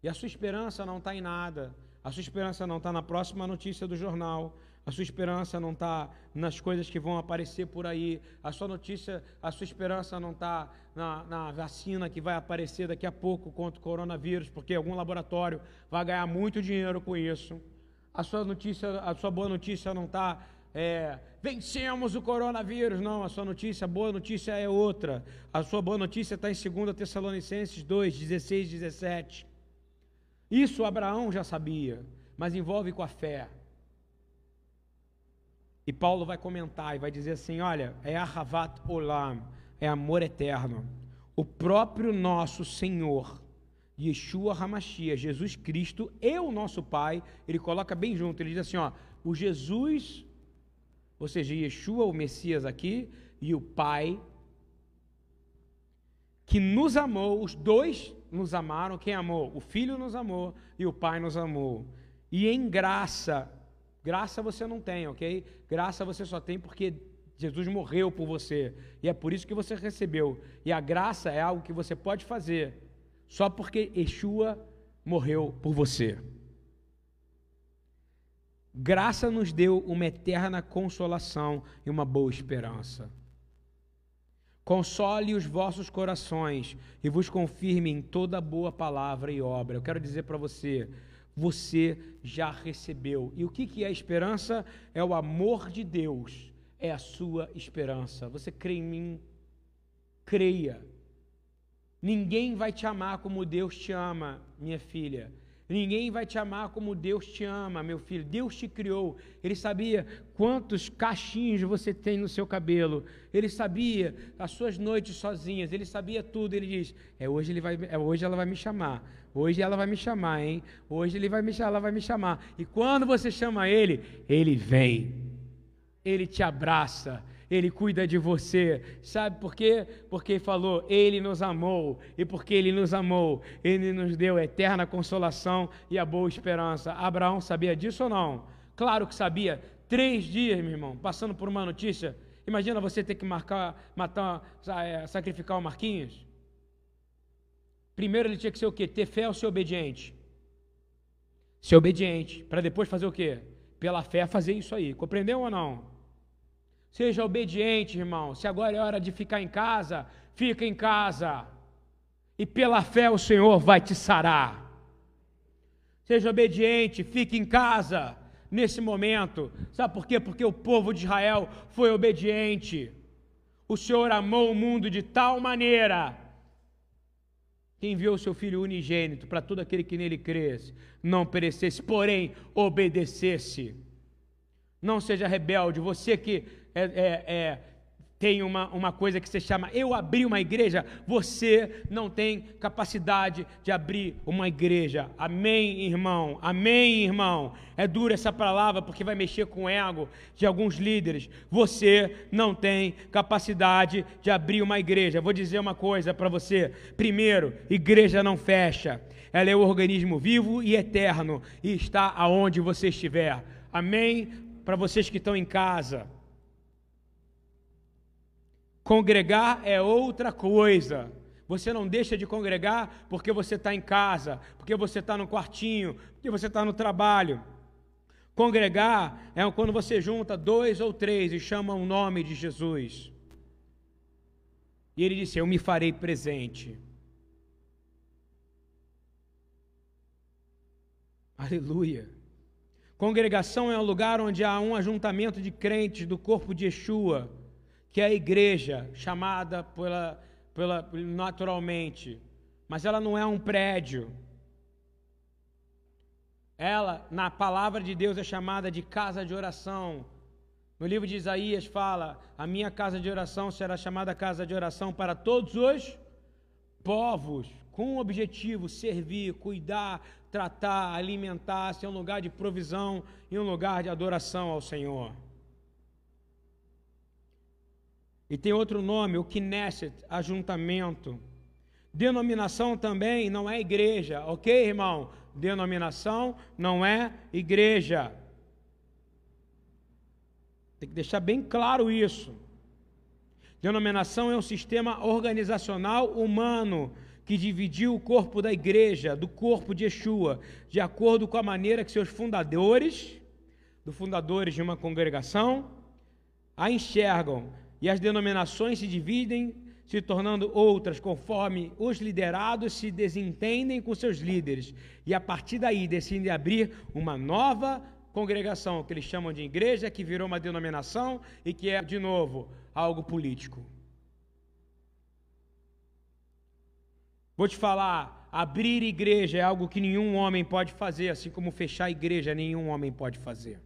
e a sua esperança não está em nada, a sua esperança não está na próxima notícia do jornal, a sua esperança não está nas coisas que vão aparecer por aí, a sua notícia, a sua esperança não está na, na, vacina que vai aparecer daqui a pouco contra o coronavírus, porque algum laboratório vai ganhar muito dinheiro com isso. A sua notícia, a sua boa notícia não está é, vencemos o coronavírus. Não, a sua notícia, a boa notícia é outra. A sua boa notícia está em 2 Tessalonicenses 2, 16 17. Isso Abraão já sabia, mas envolve com a fé. E Paulo vai comentar e vai dizer assim: olha, é Ahavat Olam, é amor eterno. o próprio nosso Senhor, Yeshua Hamashia, Jesus Cristo e o nosso Pai, ele coloca bem junto, ele diz assim, ó, o Jesus, ou seja, Yeshua, o Messias aqui, e o Pai, que nos amou, os dois nos amaram, quem amou? O Filho nos amou e o Pai nos amou. E em graça, graça você não tem, ok? Graça você só tem porque Jesus morreu por você. E é por isso que você recebeu. E a graça é algo que você pode fazer só porque Yeshua morreu por você. Graça nos deu uma eterna consolação e uma boa esperança. Console os vossos corações e vos confirme em toda boa palavra e obra. Eu quero dizer para você, você já recebeu. E o que, que é esperança? É o amor de Deus é a sua esperança. Você crê em mim? Creia. Ninguém vai te amar como Deus te ama, minha filha. Ninguém vai te amar como Deus te ama, meu filho. Deus te criou. Ele sabia quantos cachinhos você tem no seu cabelo. Ele sabia as suas noites sozinhas. Ele sabia tudo. Ele diz: "É hoje ele vai, é hoje ela vai me chamar. Hoje ela vai me chamar, hein? Hoje ele vai me, ela vai me chamar." E quando você chama ele, ele vem. Ele te abraça, Ele cuida de você. Sabe por quê? Porque falou, Ele nos amou. E porque Ele nos amou, Ele nos deu eterna consolação e a boa esperança. Abraão sabia disso ou não? Claro que sabia. Três dias, meu irmão, passando por uma notícia. Imagina você ter que marcar, matar, é, sacrificar o Marquinhos. Primeiro ele tinha que ser o quê? Ter fé ou ser obediente? Ser obediente, para depois fazer o quê? Pela fé fazer isso aí. Compreendeu ou não? Seja obediente, irmão. Se agora é hora de ficar em casa, fica em casa. E pela fé o Senhor vai te sarar. Seja obediente, fique em casa nesse momento. Sabe por quê? Porque o povo de Israel foi obediente. O Senhor amou o mundo de tal maneira que enviou o seu Filho unigênito para todo aquele que nele cresce, não perecesse, porém obedecesse. Não seja rebelde, você que é, é, é, tem uma, uma coisa que se chama eu abri uma igreja, você não tem capacidade de abrir uma igreja. Amém, irmão? Amém, irmão? É dura essa palavra porque vai mexer com o ego de alguns líderes. Você não tem capacidade de abrir uma igreja. Vou dizer uma coisa para você. Primeiro, igreja não fecha. Ela é um organismo vivo e eterno e está aonde você estiver. Amém? Para vocês que estão em casa. Congregar é outra coisa. Você não deixa de congregar porque você está em casa, porque você está no quartinho, porque você está no trabalho. Congregar é quando você junta dois ou três e chama o nome de Jesus. E ele disse: Eu me farei presente. Aleluia. Congregação é um lugar onde há um ajuntamento de crentes do corpo de Yeshua que é a igreja, chamada pela, pela, naturalmente, mas ela não é um prédio. Ela, na palavra de Deus, é chamada de casa de oração. No livro de Isaías fala: A minha casa de oração será chamada casa de oração para todos os povos, com o objetivo servir, cuidar, tratar, alimentar, ser um lugar de provisão e um lugar de adoração ao Senhor. E tem outro nome, o Knesset, ajuntamento. Denominação também não é igreja, ok, irmão? Denominação não é igreja. Tem que deixar bem claro isso. Denominação é um sistema organizacional humano que dividiu o corpo da igreja do corpo de Yeshua, de acordo com a maneira que seus fundadores, dos fundadores de uma congregação, a enxergam e as denominações se dividem, se tornando outras, conforme os liderados se desentendem com seus líderes. E a partir daí decidem abrir uma nova congregação, que eles chamam de igreja, que virou uma denominação e que é, de novo, algo político. Vou te falar, abrir igreja é algo que nenhum homem pode fazer, assim como fechar igreja nenhum homem pode fazer.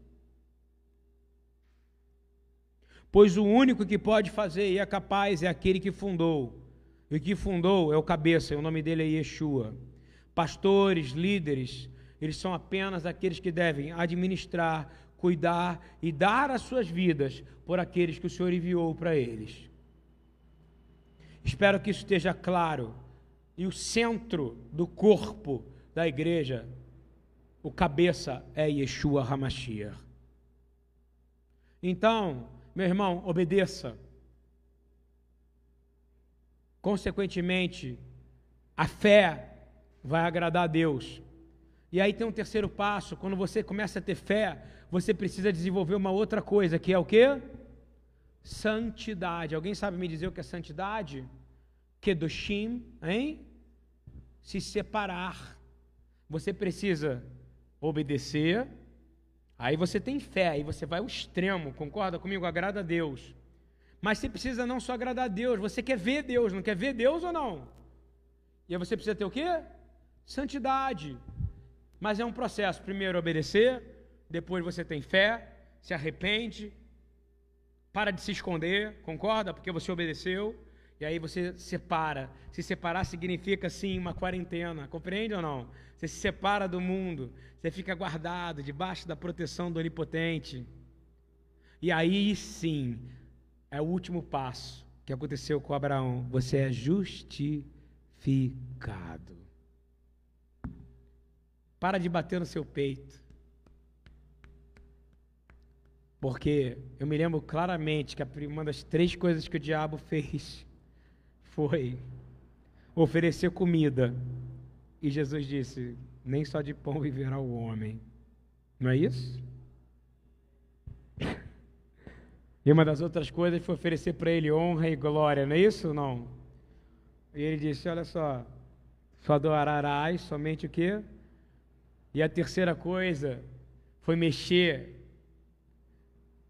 Pois o único que pode fazer e é capaz é aquele que fundou. E o que fundou é o cabeça, e o nome dele é Yeshua. Pastores, líderes, eles são apenas aqueles que devem administrar, cuidar e dar as suas vidas por aqueles que o Senhor enviou para eles. Espero que isso esteja claro. E o centro do corpo da igreja, o cabeça é Yeshua Hamashiach. Então, meu irmão, obedeça. Consequentemente, a fé vai agradar a Deus. E aí tem um terceiro passo, quando você começa a ter fé, você precisa desenvolver uma outra coisa, que é o quê? Santidade. Alguém sabe me dizer o que é santidade? Kedoshim, hein? Se separar. Você precisa obedecer, aí você tem fé, aí você vai ao extremo, concorda comigo? Agrada a Deus. Mas você precisa não só agradar a Deus, você quer ver Deus, não quer ver Deus ou não? E aí você precisa ter o quê? Santidade. Mas é um processo. Primeiro obedecer, depois você tem fé, se arrepende, para de se esconder, concorda? Porque você obedeceu. E aí você separa. Se separar significa sim uma quarentena, compreende ou não? Você se separa do mundo, você fica guardado debaixo da proteção do Onipotente. E aí sim, é o último passo que aconteceu com Abraão. Você é justificado. Para de bater no seu peito. Porque eu me lembro claramente que uma das três coisas que o diabo fez foi oferecer comida. E Jesus disse: Nem só de pão viverá o homem. Não é isso? E uma das outras coisas foi oferecer para ele honra e glória, não é isso? Não. E ele disse: Olha só, só adorarás somente o quê? E a terceira coisa foi mexer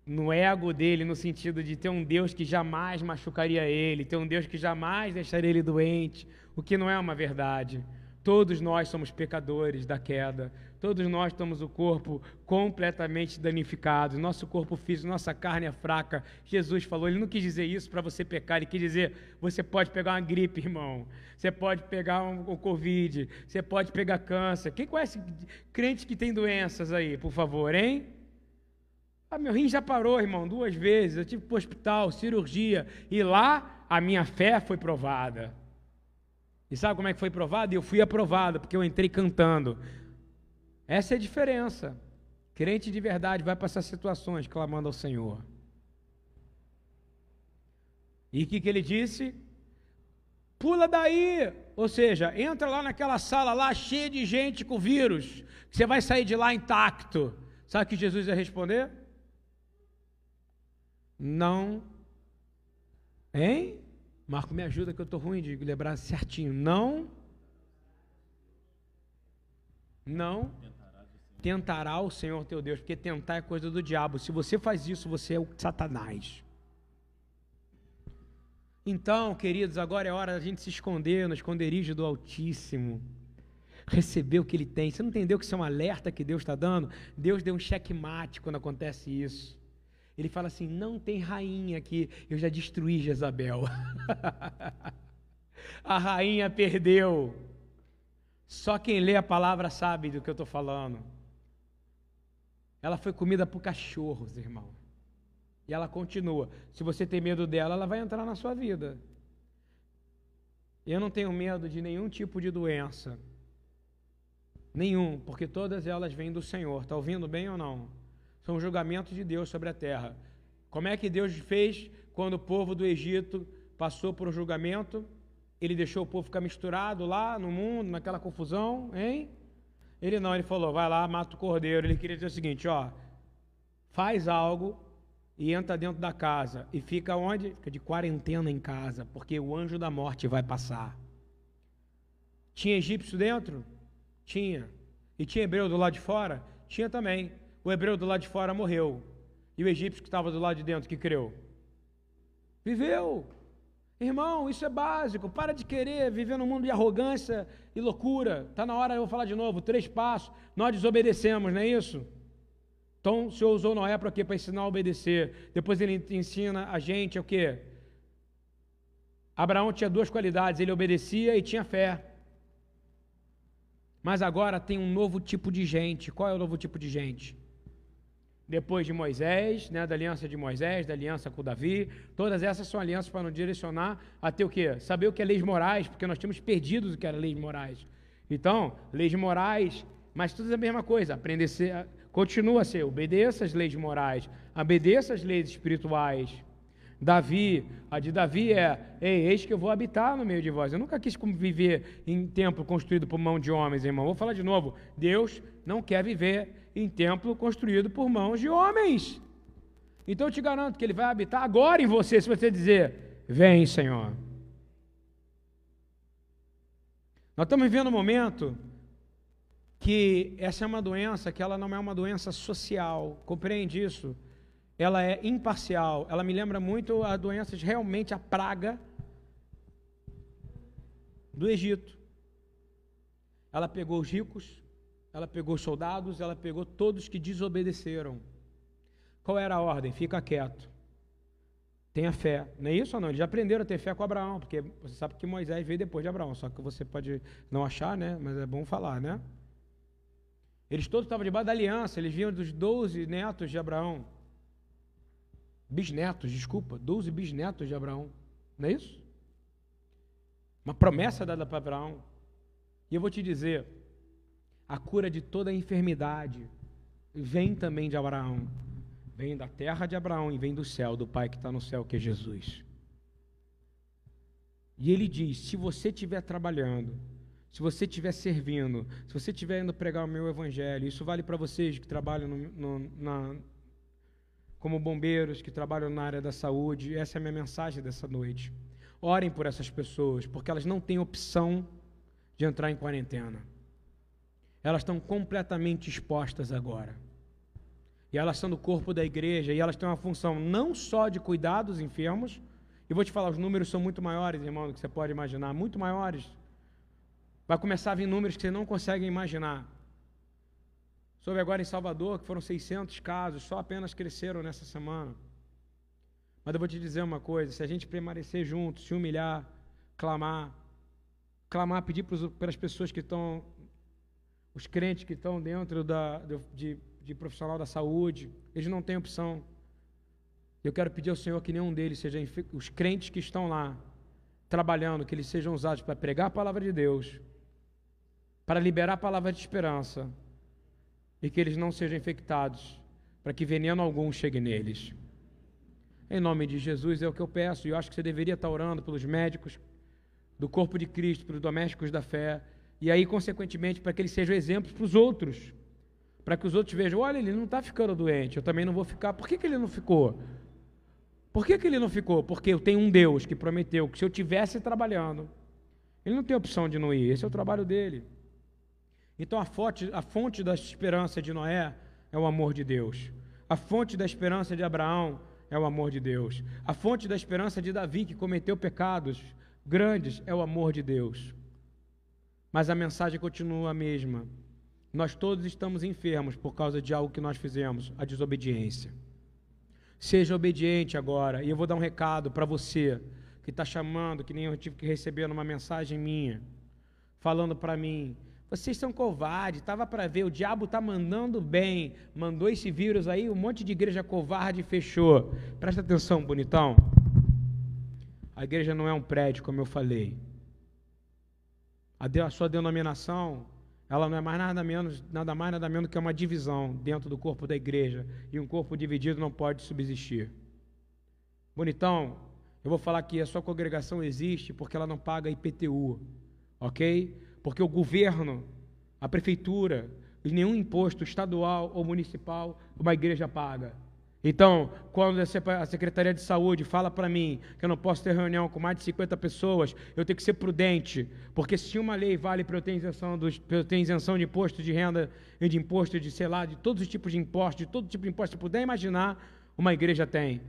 no ego dele, no sentido de ter um Deus que jamais machucaria ele, ter um Deus que jamais deixaria ele doente, o que não é uma verdade. Todos nós somos pecadores da queda, todos nós temos o corpo completamente danificado, nosso corpo físico, nossa carne é fraca. Jesus falou, ele não quis dizer isso para você pecar, ele quis dizer: você pode pegar uma gripe, irmão, você pode pegar um, um Covid, você pode pegar câncer. Quem conhece crente que tem doenças aí, por favor, hein? Ah, meu rim já parou, irmão, duas vezes. Eu tive para o hospital, cirurgia, e lá a minha fé foi provada. E sabe como é que foi provada? Eu fui aprovado, porque eu entrei cantando. Essa é a diferença. Crente de verdade vai passar situações clamando ao Senhor. E o que, que ele disse? Pula daí, ou seja, entra lá naquela sala lá cheia de gente com vírus, você vai sair de lá intacto. Sabe o que Jesus ia responder? Não. Hein? Marco, me ajuda que eu estou ruim de lembrar certinho. Não. Não tentará o Senhor teu Deus, porque tentar é coisa do diabo. Se você faz isso, você é o Satanás. Então, queridos, agora é hora da gente se esconder no esconderijo do Altíssimo. Receber o que ele tem. Você não entendeu que isso é um alerta que Deus está dando? Deus deu um checkmate quando acontece isso. Ele fala assim: não tem rainha aqui, eu já destruí Jezabel. a rainha perdeu. Só quem lê a palavra sabe do que eu estou falando. Ela foi comida por cachorros, irmão. E ela continua. Se você tem medo dela, ela vai entrar na sua vida. Eu não tenho medo de nenhum tipo de doença. Nenhum, porque todas elas vêm do Senhor. Está ouvindo bem ou não? São julgamentos de Deus sobre a terra. Como é que Deus fez quando o povo do Egito passou por um julgamento? Ele deixou o povo ficar misturado lá no mundo, naquela confusão, hein? Ele não, ele falou: vai lá, mata o cordeiro. Ele queria dizer o seguinte: ó, faz algo e entra dentro da casa. E fica onde? Fica de quarentena em casa, porque o anjo da morte vai passar. Tinha egípcio dentro? Tinha. E tinha hebreu do lado de fora? Tinha também o hebreu do lado de fora morreu. E o egípcio que estava do lado de dentro, que creu? Viveu. Irmão, isso é básico. Para de querer viver num mundo de arrogância e loucura. Está na hora, eu vou falar de novo, três passos. Nós desobedecemos, não é isso? Então, o Senhor usou Noé para quê? Para ensinar a obedecer. Depois ele ensina a gente o quê? Abraão tinha duas qualidades: ele obedecia e tinha fé. Mas agora tem um novo tipo de gente. Qual é o novo tipo de gente? Depois de Moisés, né, da aliança de Moisés, da aliança com Davi, todas essas são alianças para nos direcionar a ter o quê? Saber o que é leis morais, porque nós tínhamos perdido o que era leis morais. Então, leis morais, mas tudo é a mesma coisa. Aprender a ser, continua a ser, obedeça as leis morais, obedeça as leis espirituais. Davi, a de Davi é: Ei, eis que eu vou habitar no meio de vós. Eu nunca quis viver em templo construído por mão de homens, irmão. Vou falar de novo: Deus não quer viver em templo construído por mãos de homens. Então eu te garanto que Ele vai habitar agora em você, se você dizer: Vem, Senhor. Nós estamos vivendo um momento que essa é uma doença que ela não é uma doença social. Compreende isso? Ela é imparcial. Ela me lembra muito a doenças, realmente a praga do Egito. Ela pegou os ricos, ela pegou os soldados, ela pegou todos que desobedeceram. Qual era a ordem? Fica quieto. Tenha fé. Não é isso ou não? Eles já aprenderam a ter fé com Abraão, porque você sabe que Moisés veio depois de Abraão, só que você pode não achar, né? Mas é bom falar, né? Eles todos estavam debaixo da aliança, eles vinham dos doze netos de Abraão bisnetos, desculpa, 12 bisnetos de Abraão. Não é isso? Uma promessa dada para Abraão. E eu vou te dizer, a cura de toda enfermidade vem também de Abraão. Vem da terra de Abraão e vem do céu, do Pai que está no céu, que é Jesus. E ele diz: se você estiver trabalhando, se você estiver servindo, se você estiver indo pregar o meu evangelho, isso vale para vocês que trabalham no, no, na, como bombeiros que trabalham na área da saúde. Essa é a minha mensagem dessa noite. Orem por essas pessoas, porque elas não têm opção de entrar em quarentena. Elas estão completamente expostas agora. E elas são do corpo da igreja e elas têm uma função não só de cuidar dos enfermos, e vou te falar, os números são muito maiores, irmão, do que você pode imaginar, muito maiores. Vai começar a vir números que você não consegue imaginar. Soube agora em Salvador que foram 600 casos, só apenas cresceram nessa semana. Mas eu vou te dizer uma coisa: se a gente permanecer juntos, se humilhar, clamar, clamar, pedir para as pessoas que estão, os crentes que estão dentro da, de, de profissional da saúde, eles não têm opção. Eu quero pedir ao Senhor que nenhum deles seja os crentes que estão lá trabalhando, que eles sejam usados para pregar a palavra de Deus, para liberar a palavra de esperança e que eles não sejam infectados, para que veneno algum chegue neles. Em nome de Jesus é o que eu peço, e eu acho que você deveria estar orando pelos médicos do corpo de Cristo, pelos domésticos da fé, e aí, consequentemente, para que eles sejam exemplos para os outros, para que os outros vejam: olha, ele não está ficando doente, eu também não vou ficar. Por que, que ele não ficou? Por que, que ele não ficou? Porque eu tenho um Deus que prometeu que se eu tivesse trabalhando, ele não tem opção de não ir, esse é o trabalho dele. Então a fonte, a fonte da esperança de Noé é o amor de Deus. A fonte da esperança de Abraão é o amor de Deus. A fonte da esperança de Davi, que cometeu pecados grandes, é o amor de Deus. Mas a mensagem continua a mesma. Nós todos estamos enfermos por causa de algo que nós fizemos, a desobediência. Seja obediente agora. E eu vou dar um recado para você que está chamando, que nem eu tive que receber numa mensagem minha, falando para mim: vocês são covardes, estava para ver, o diabo está mandando bem, mandou esse vírus aí, um monte de igreja covarde fechou. Presta atenção, bonitão. A igreja não é um prédio, como eu falei. A, sua denominação, ela não é mais nada menos, nada mais nada menos que uma divisão dentro do corpo da igreja. E um corpo dividido não pode subsistir. Bonitão, eu vou falar que a sua congregação existe porque ela não paga IPTU, ok? Porque o governo, a prefeitura, nenhum imposto estadual ou municipal uma igreja paga. Então, quando a Secretaria de Saúde fala para mim que eu não posso ter reunião com mais de 50 pessoas, eu tenho que ser prudente, porque se uma lei vale para eu ter isenção, dos, eu ter isenção de imposto de renda e de imposto de, sei lá, de todos os tipos de impostos, de todo tipo de imposto que puder imaginar, uma igreja tem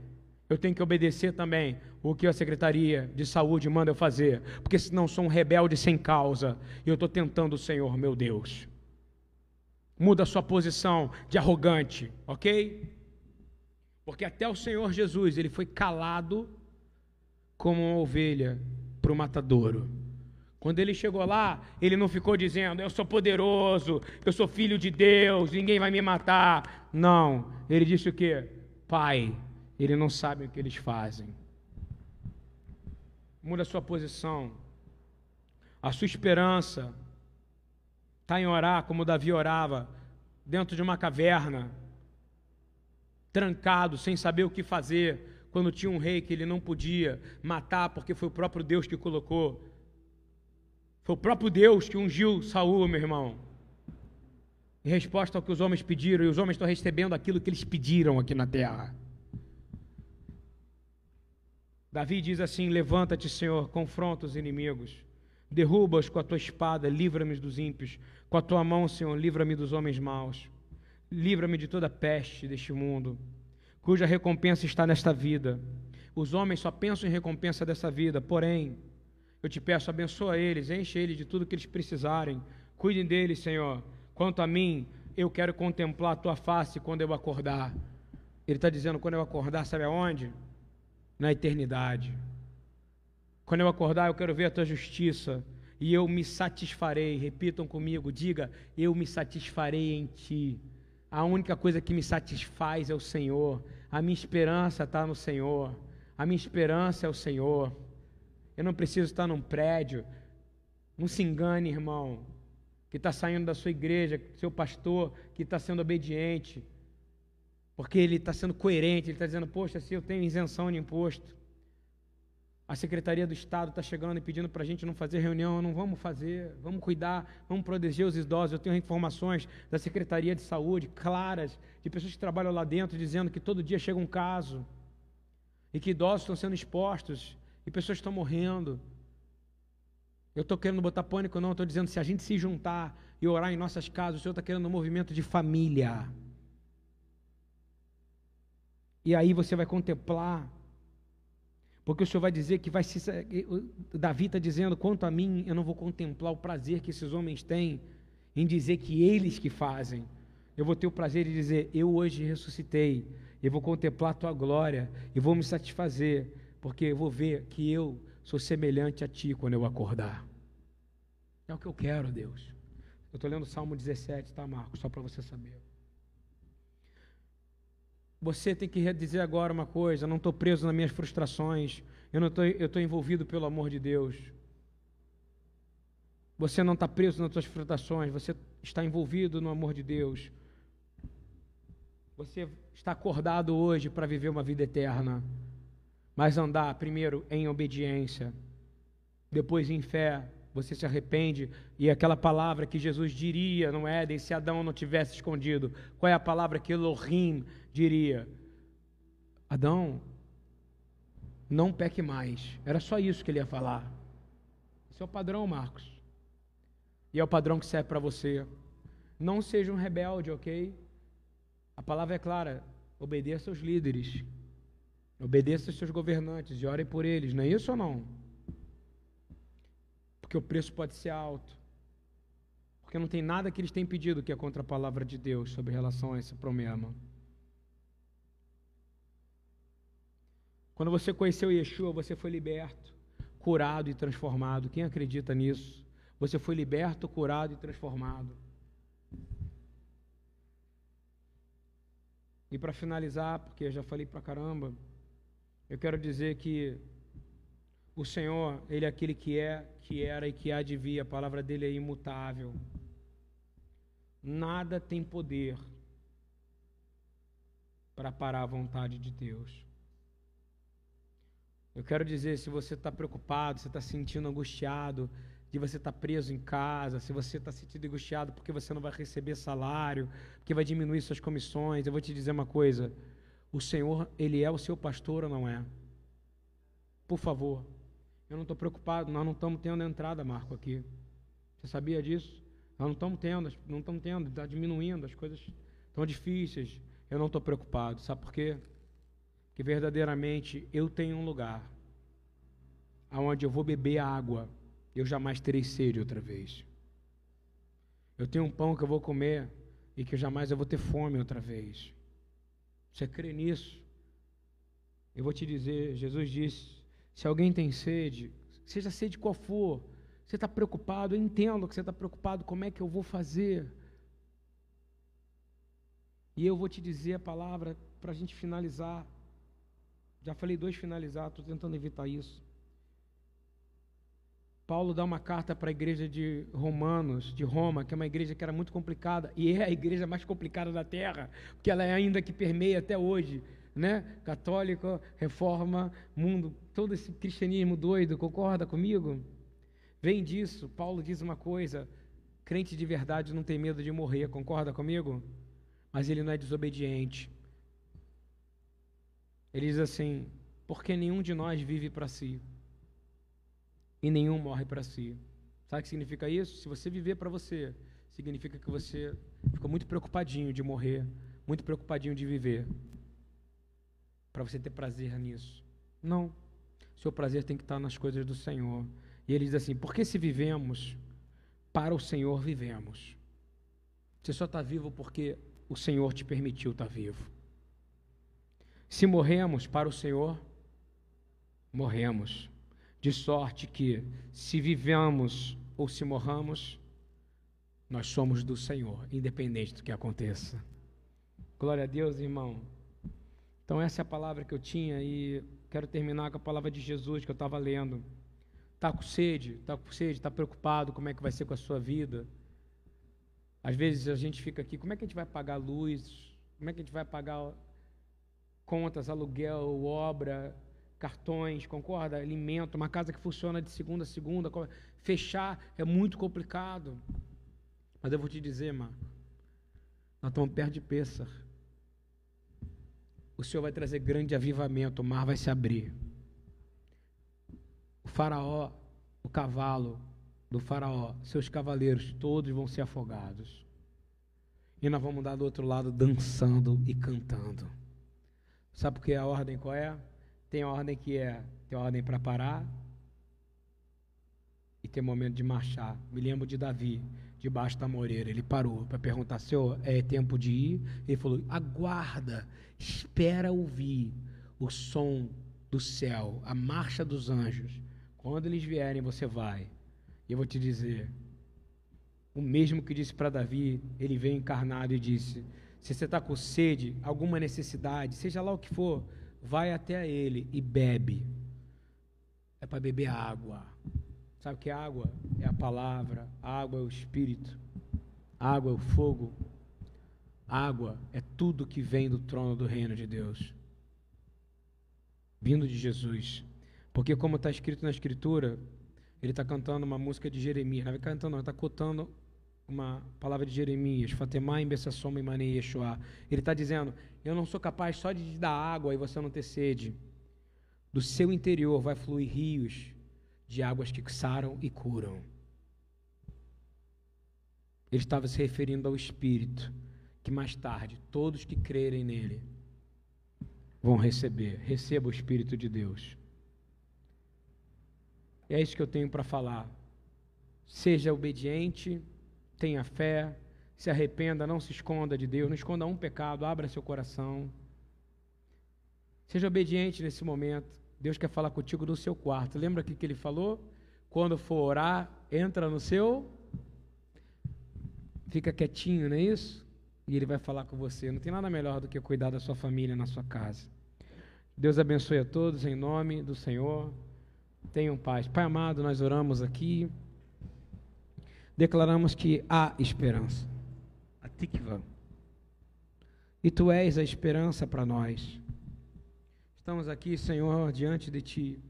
eu tenho que obedecer também o que a Secretaria de Saúde manda eu fazer, porque senão sou um rebelde sem causa e eu estou tentando o Senhor, meu Deus. Muda a sua posição de arrogante, ok? Porque até o Senhor Jesus, ele foi calado como uma ovelha para o matadouro. Quando ele chegou lá, ele não ficou dizendo: Eu sou poderoso, eu sou filho de Deus, ninguém vai me matar. Não. Ele disse o quê? Pai, ele não sabe o que eles fazem. Muda a sua posição. A sua esperança está em orar como Davi orava, dentro de uma caverna, trancado, sem saber o que fazer, quando tinha um rei que ele não podia matar porque foi o próprio Deus que colocou. Foi o próprio Deus que ungiu Saul, meu irmão. Em resposta ao que os homens pediram, e os homens estão recebendo aquilo que eles pediram aqui na terra. Davi diz assim: Levanta-te, Senhor, confronta os inimigos, derruba-os com a tua espada, livra-me dos ímpios, com a tua mão, Senhor, livra-me dos homens maus, livra-me de toda peste deste mundo, cuja recompensa está nesta vida. Os homens só pensam em recompensa dessa vida, porém, eu te peço, abençoa eles, enche eles de tudo que eles precisarem. Cuidem deles, Senhor. Quanto a mim, eu quero contemplar a tua face quando eu acordar. Ele está dizendo: quando eu acordar, sabe aonde? Na eternidade. Quando eu acordar, eu quero ver a tua justiça e eu me satisfarei. Repitam comigo, diga: eu me satisfarei em ti. A única coisa que me satisfaz é o Senhor. A minha esperança está no Senhor. A minha esperança é o Senhor. Eu não preciso estar num prédio. Não se engane, irmão, que está saindo da sua igreja, seu pastor, que está sendo obediente, porque ele está sendo coerente, ele está dizendo, poxa, se eu tenho isenção de imposto, a Secretaria do Estado está chegando e pedindo para a gente não fazer reunião, não vamos fazer, vamos cuidar, vamos proteger os idosos. Eu tenho informações da Secretaria de Saúde claras, de pessoas que trabalham lá dentro, dizendo que todo dia chega um caso e que idosos estão sendo expostos e pessoas estão morrendo. Eu estou querendo botar pânico, não, estou dizendo se a gente se juntar e orar em nossas casas, o Senhor está querendo um movimento de família. E aí você vai contemplar, porque o Senhor vai dizer que vai se. Davi está dizendo: quanto a mim, eu não vou contemplar o prazer que esses homens têm em dizer que eles que fazem. Eu vou ter o prazer de dizer: eu hoje ressuscitei, eu vou contemplar a tua glória e vou me satisfazer porque eu vou ver que eu sou semelhante a ti quando eu acordar. É o que eu quero, Deus. Eu estou lendo o Salmo 17, tá, Marcos? Só para você saber. Você tem que dizer agora uma coisa: eu não estou preso nas minhas frustrações, eu não eu estou envolvido pelo amor de Deus. Você não está preso nas suas frustrações, você está envolvido no amor de Deus. Você está acordado hoje para viver uma vida eterna mas andar primeiro em obediência, depois em fé, você se arrepende, e aquela palavra que Jesus diria no Éden, se Adão não tivesse escondido, qual é a palavra que Elohim diria? Adão, não peque mais. Era só isso que ele ia falar. Esse é o padrão, Marcos. E é o padrão que serve para você. Não seja um rebelde, ok? A palavra é clara: obedeça aos líderes. Obedeça aos seus governantes e ore por eles, não é isso ou não? Porque o preço pode ser alto. Porque não tem nada que eles têm pedido que é contra a palavra de Deus sobre relação a esse problema. Quando você conheceu Yeshua, você foi liberto, curado e transformado. Quem acredita nisso? Você foi liberto, curado e transformado. E para finalizar, porque eu já falei para caramba, eu quero dizer que o Senhor, Ele é aquele que é, que era e que há de vir, a palavra dele é imutável. Nada tem poder para parar a vontade de Deus. Eu quero dizer, se você está preocupado, se está se sentindo angustiado, de você estar tá preso em casa, se você está sentindo angustiado porque você não vai receber salário, porque vai diminuir suas comissões, eu vou te dizer uma coisa: o Senhor, Ele é o seu pastor ou não é? Por favor. Eu não estou preocupado, nós não estamos tendo entrada, Marco, aqui. Você sabia disso? Nós não estamos tendo, não estamos tendo, está diminuindo, as coisas estão difíceis. Eu não estou preocupado. Sabe por quê? Porque verdadeiramente eu tenho um lugar aonde eu vou beber água, eu jamais terei sede outra vez. Eu tenho um pão que eu vou comer e que jamais eu vou ter fome outra vez. Você crê nisso? Eu vou te dizer, Jesus disse: se alguém tem sede, seja sede qual for, você está preocupado, eu entendo que você está preocupado, como é que eu vou fazer? E eu vou te dizer a palavra para a gente finalizar. Já falei dois finalizar, estou tentando evitar isso. Paulo dá uma carta para a igreja de Romanos, de Roma, que é uma igreja que era muito complicada, e é a igreja mais complicada da terra, porque ela é ainda que permeia até hoje, né? Reforma, mundo, todo esse cristianismo doido, concorda comigo? Vem disso, Paulo diz uma coisa: crente de verdade não tem medo de morrer, concorda comigo? Mas ele não é desobediente. Ele diz assim: porque nenhum de nós vive para si e nenhum morre para si. Sabe o que significa isso? Se você viver para você, significa que você ficou muito preocupadinho de morrer, muito preocupadinho de viver, para você ter prazer nisso. Não. Seu prazer tem que estar nas coisas do Senhor. E ele diz assim: porque se vivemos, para o Senhor vivemos. Você só está vivo porque o Senhor te permitiu estar vivo. Se morremos para o Senhor, morremos de sorte que, se vivamos ou se morramos, nós somos do Senhor, independente do que aconteça. Glória a Deus, irmão. Então, essa é a palavra que eu tinha e quero terminar com a palavra de Jesus que eu estava lendo. Está com sede, está com sede, está preocupado como é que vai ser com a sua vida. Às vezes a gente fica aqui, como é que a gente vai pagar luz? Como é que a gente vai pagar contas, aluguel, obra? cartões, concorda? Alimento, uma casa que funciona de segunda a segunda, fechar é muito complicado. Mas eu vou te dizer, Marco, nós estamos perto de Pêssar. O Senhor vai trazer grande avivamento, o mar vai se abrir. O faraó, o cavalo do faraó, seus cavaleiros, todos vão ser afogados. E nós vamos dar do outro lado dançando e cantando. Sabe por que a ordem qual é? Tem ordem que é, tem ordem para parar e tem momento de marchar. Me lembro de Davi, debaixo da moreira. Ele parou para perguntar, Senhor, é tempo de ir? Ele falou, aguarda, espera ouvir o som do céu, a marcha dos anjos. Quando eles vierem, você vai. E eu vou te dizer, o mesmo que disse para Davi, ele veio encarnado e disse: se você está com sede, alguma necessidade, seja lá o que for, vai até ele e bebe. É para beber água. Sabe que água? É a palavra, água é o espírito, água é o fogo, água é tudo que vem do trono do reino de Deus, vindo de Jesus. Porque, como está escrito na Escritura, ele está cantando uma música de Jeremias, não está cantando, não, está cotando uma palavra de Jeremias, Fatemá em Bessassoma e Manei Yeshua. Ele está dizendo: Eu não sou capaz só de dar água e você não ter sede. Do seu interior vai fluir rios de águas que saram e curam. Ele estava se referindo ao Espírito, que mais tarde todos que crerem nele vão receber. Receba o Espírito de Deus. É isso que eu tenho para falar. Seja obediente tenha fé, se arrependa, não se esconda de Deus, não esconda um pecado, abra seu coração. Seja obediente nesse momento. Deus quer falar contigo no seu quarto. Lembra o que ele falou? Quando for orar, entra no seu. Fica quietinho, não é isso? E ele vai falar com você. Não tem nada melhor do que cuidar da sua família na sua casa. Deus abençoe a todos em nome do Senhor. Tenham paz. Pai amado, nós oramos aqui declaramos que há esperança. A tikva. E tu és a esperança para nós. Estamos aqui, Senhor, diante de ti,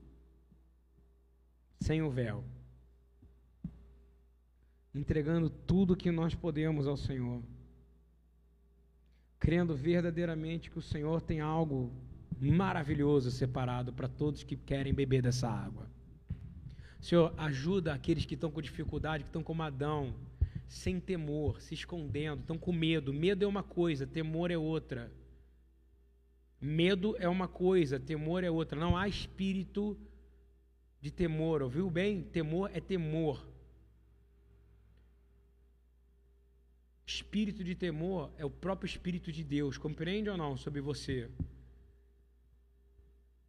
sem o véu, entregando tudo que nós podemos ao Senhor, crendo verdadeiramente que o Senhor tem algo maravilhoso separado para todos que querem beber dessa água. Senhor, ajuda aqueles que estão com dificuldade, que estão como Adão, sem temor, se escondendo, estão com medo. Medo é uma coisa, temor é outra. Medo é uma coisa, temor é outra. Não há espírito de temor, ouviu bem? Temor é temor. Espírito de temor é o próprio Espírito de Deus, compreende ou não sobre você?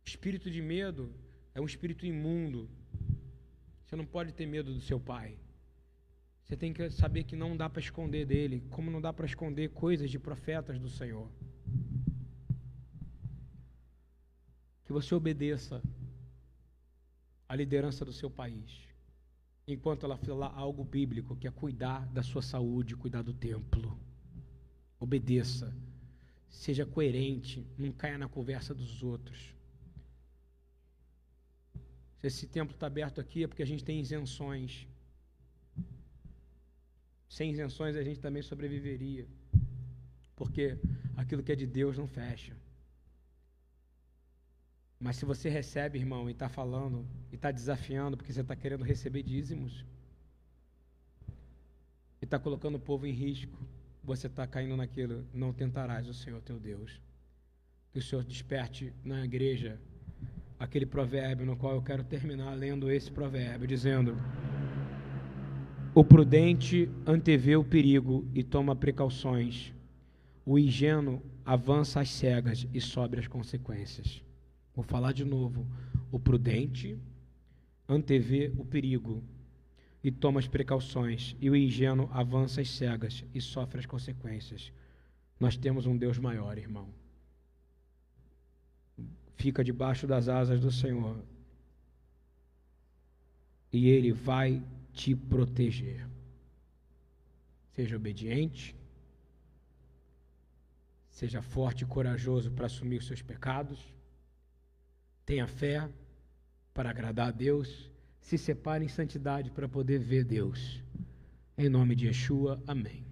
Espírito de medo é um espírito imundo, Você não pode ter medo do seu pai. Você tem que saber que não dá para esconder dele, como não dá para esconder coisas de profetas do Senhor. Que você obedeça à liderança do seu país, enquanto ela fala algo bíblico, que é cuidar da sua saúde, cuidar do templo. Obedeça, seja coerente, não caia na conversa dos outros. Se esse templo está aberto aqui é porque a gente tem isenções. Sem isenções a gente também sobreviveria. Porque aquilo que é de Deus não fecha. Mas se você recebe, irmão, e está falando, e está desafiando, porque você está querendo receber dízimos, e está colocando o povo em risco, você está caindo naquilo, não tentarás o Senhor teu Deus. Que o Senhor desperte na igreja aquele provérbio no qual eu quero terminar lendo esse provérbio, dizendo: O prudente antevê o perigo e toma precauções. O ingênuo avança às cegas e sobe as consequências. Vou falar de novo. O prudente antevê o perigo e toma as precauções, e o ingênuo avança às cegas e sofre as consequências. Nós temos um Deus maior, irmão fica debaixo das asas do Senhor. E Ele vai te proteger. Seja obediente, seja forte e corajoso para assumir os seus pecados, tenha fé para agradar a Deus, se separe em santidade para poder ver Deus. Em nome de Yeshua, amém.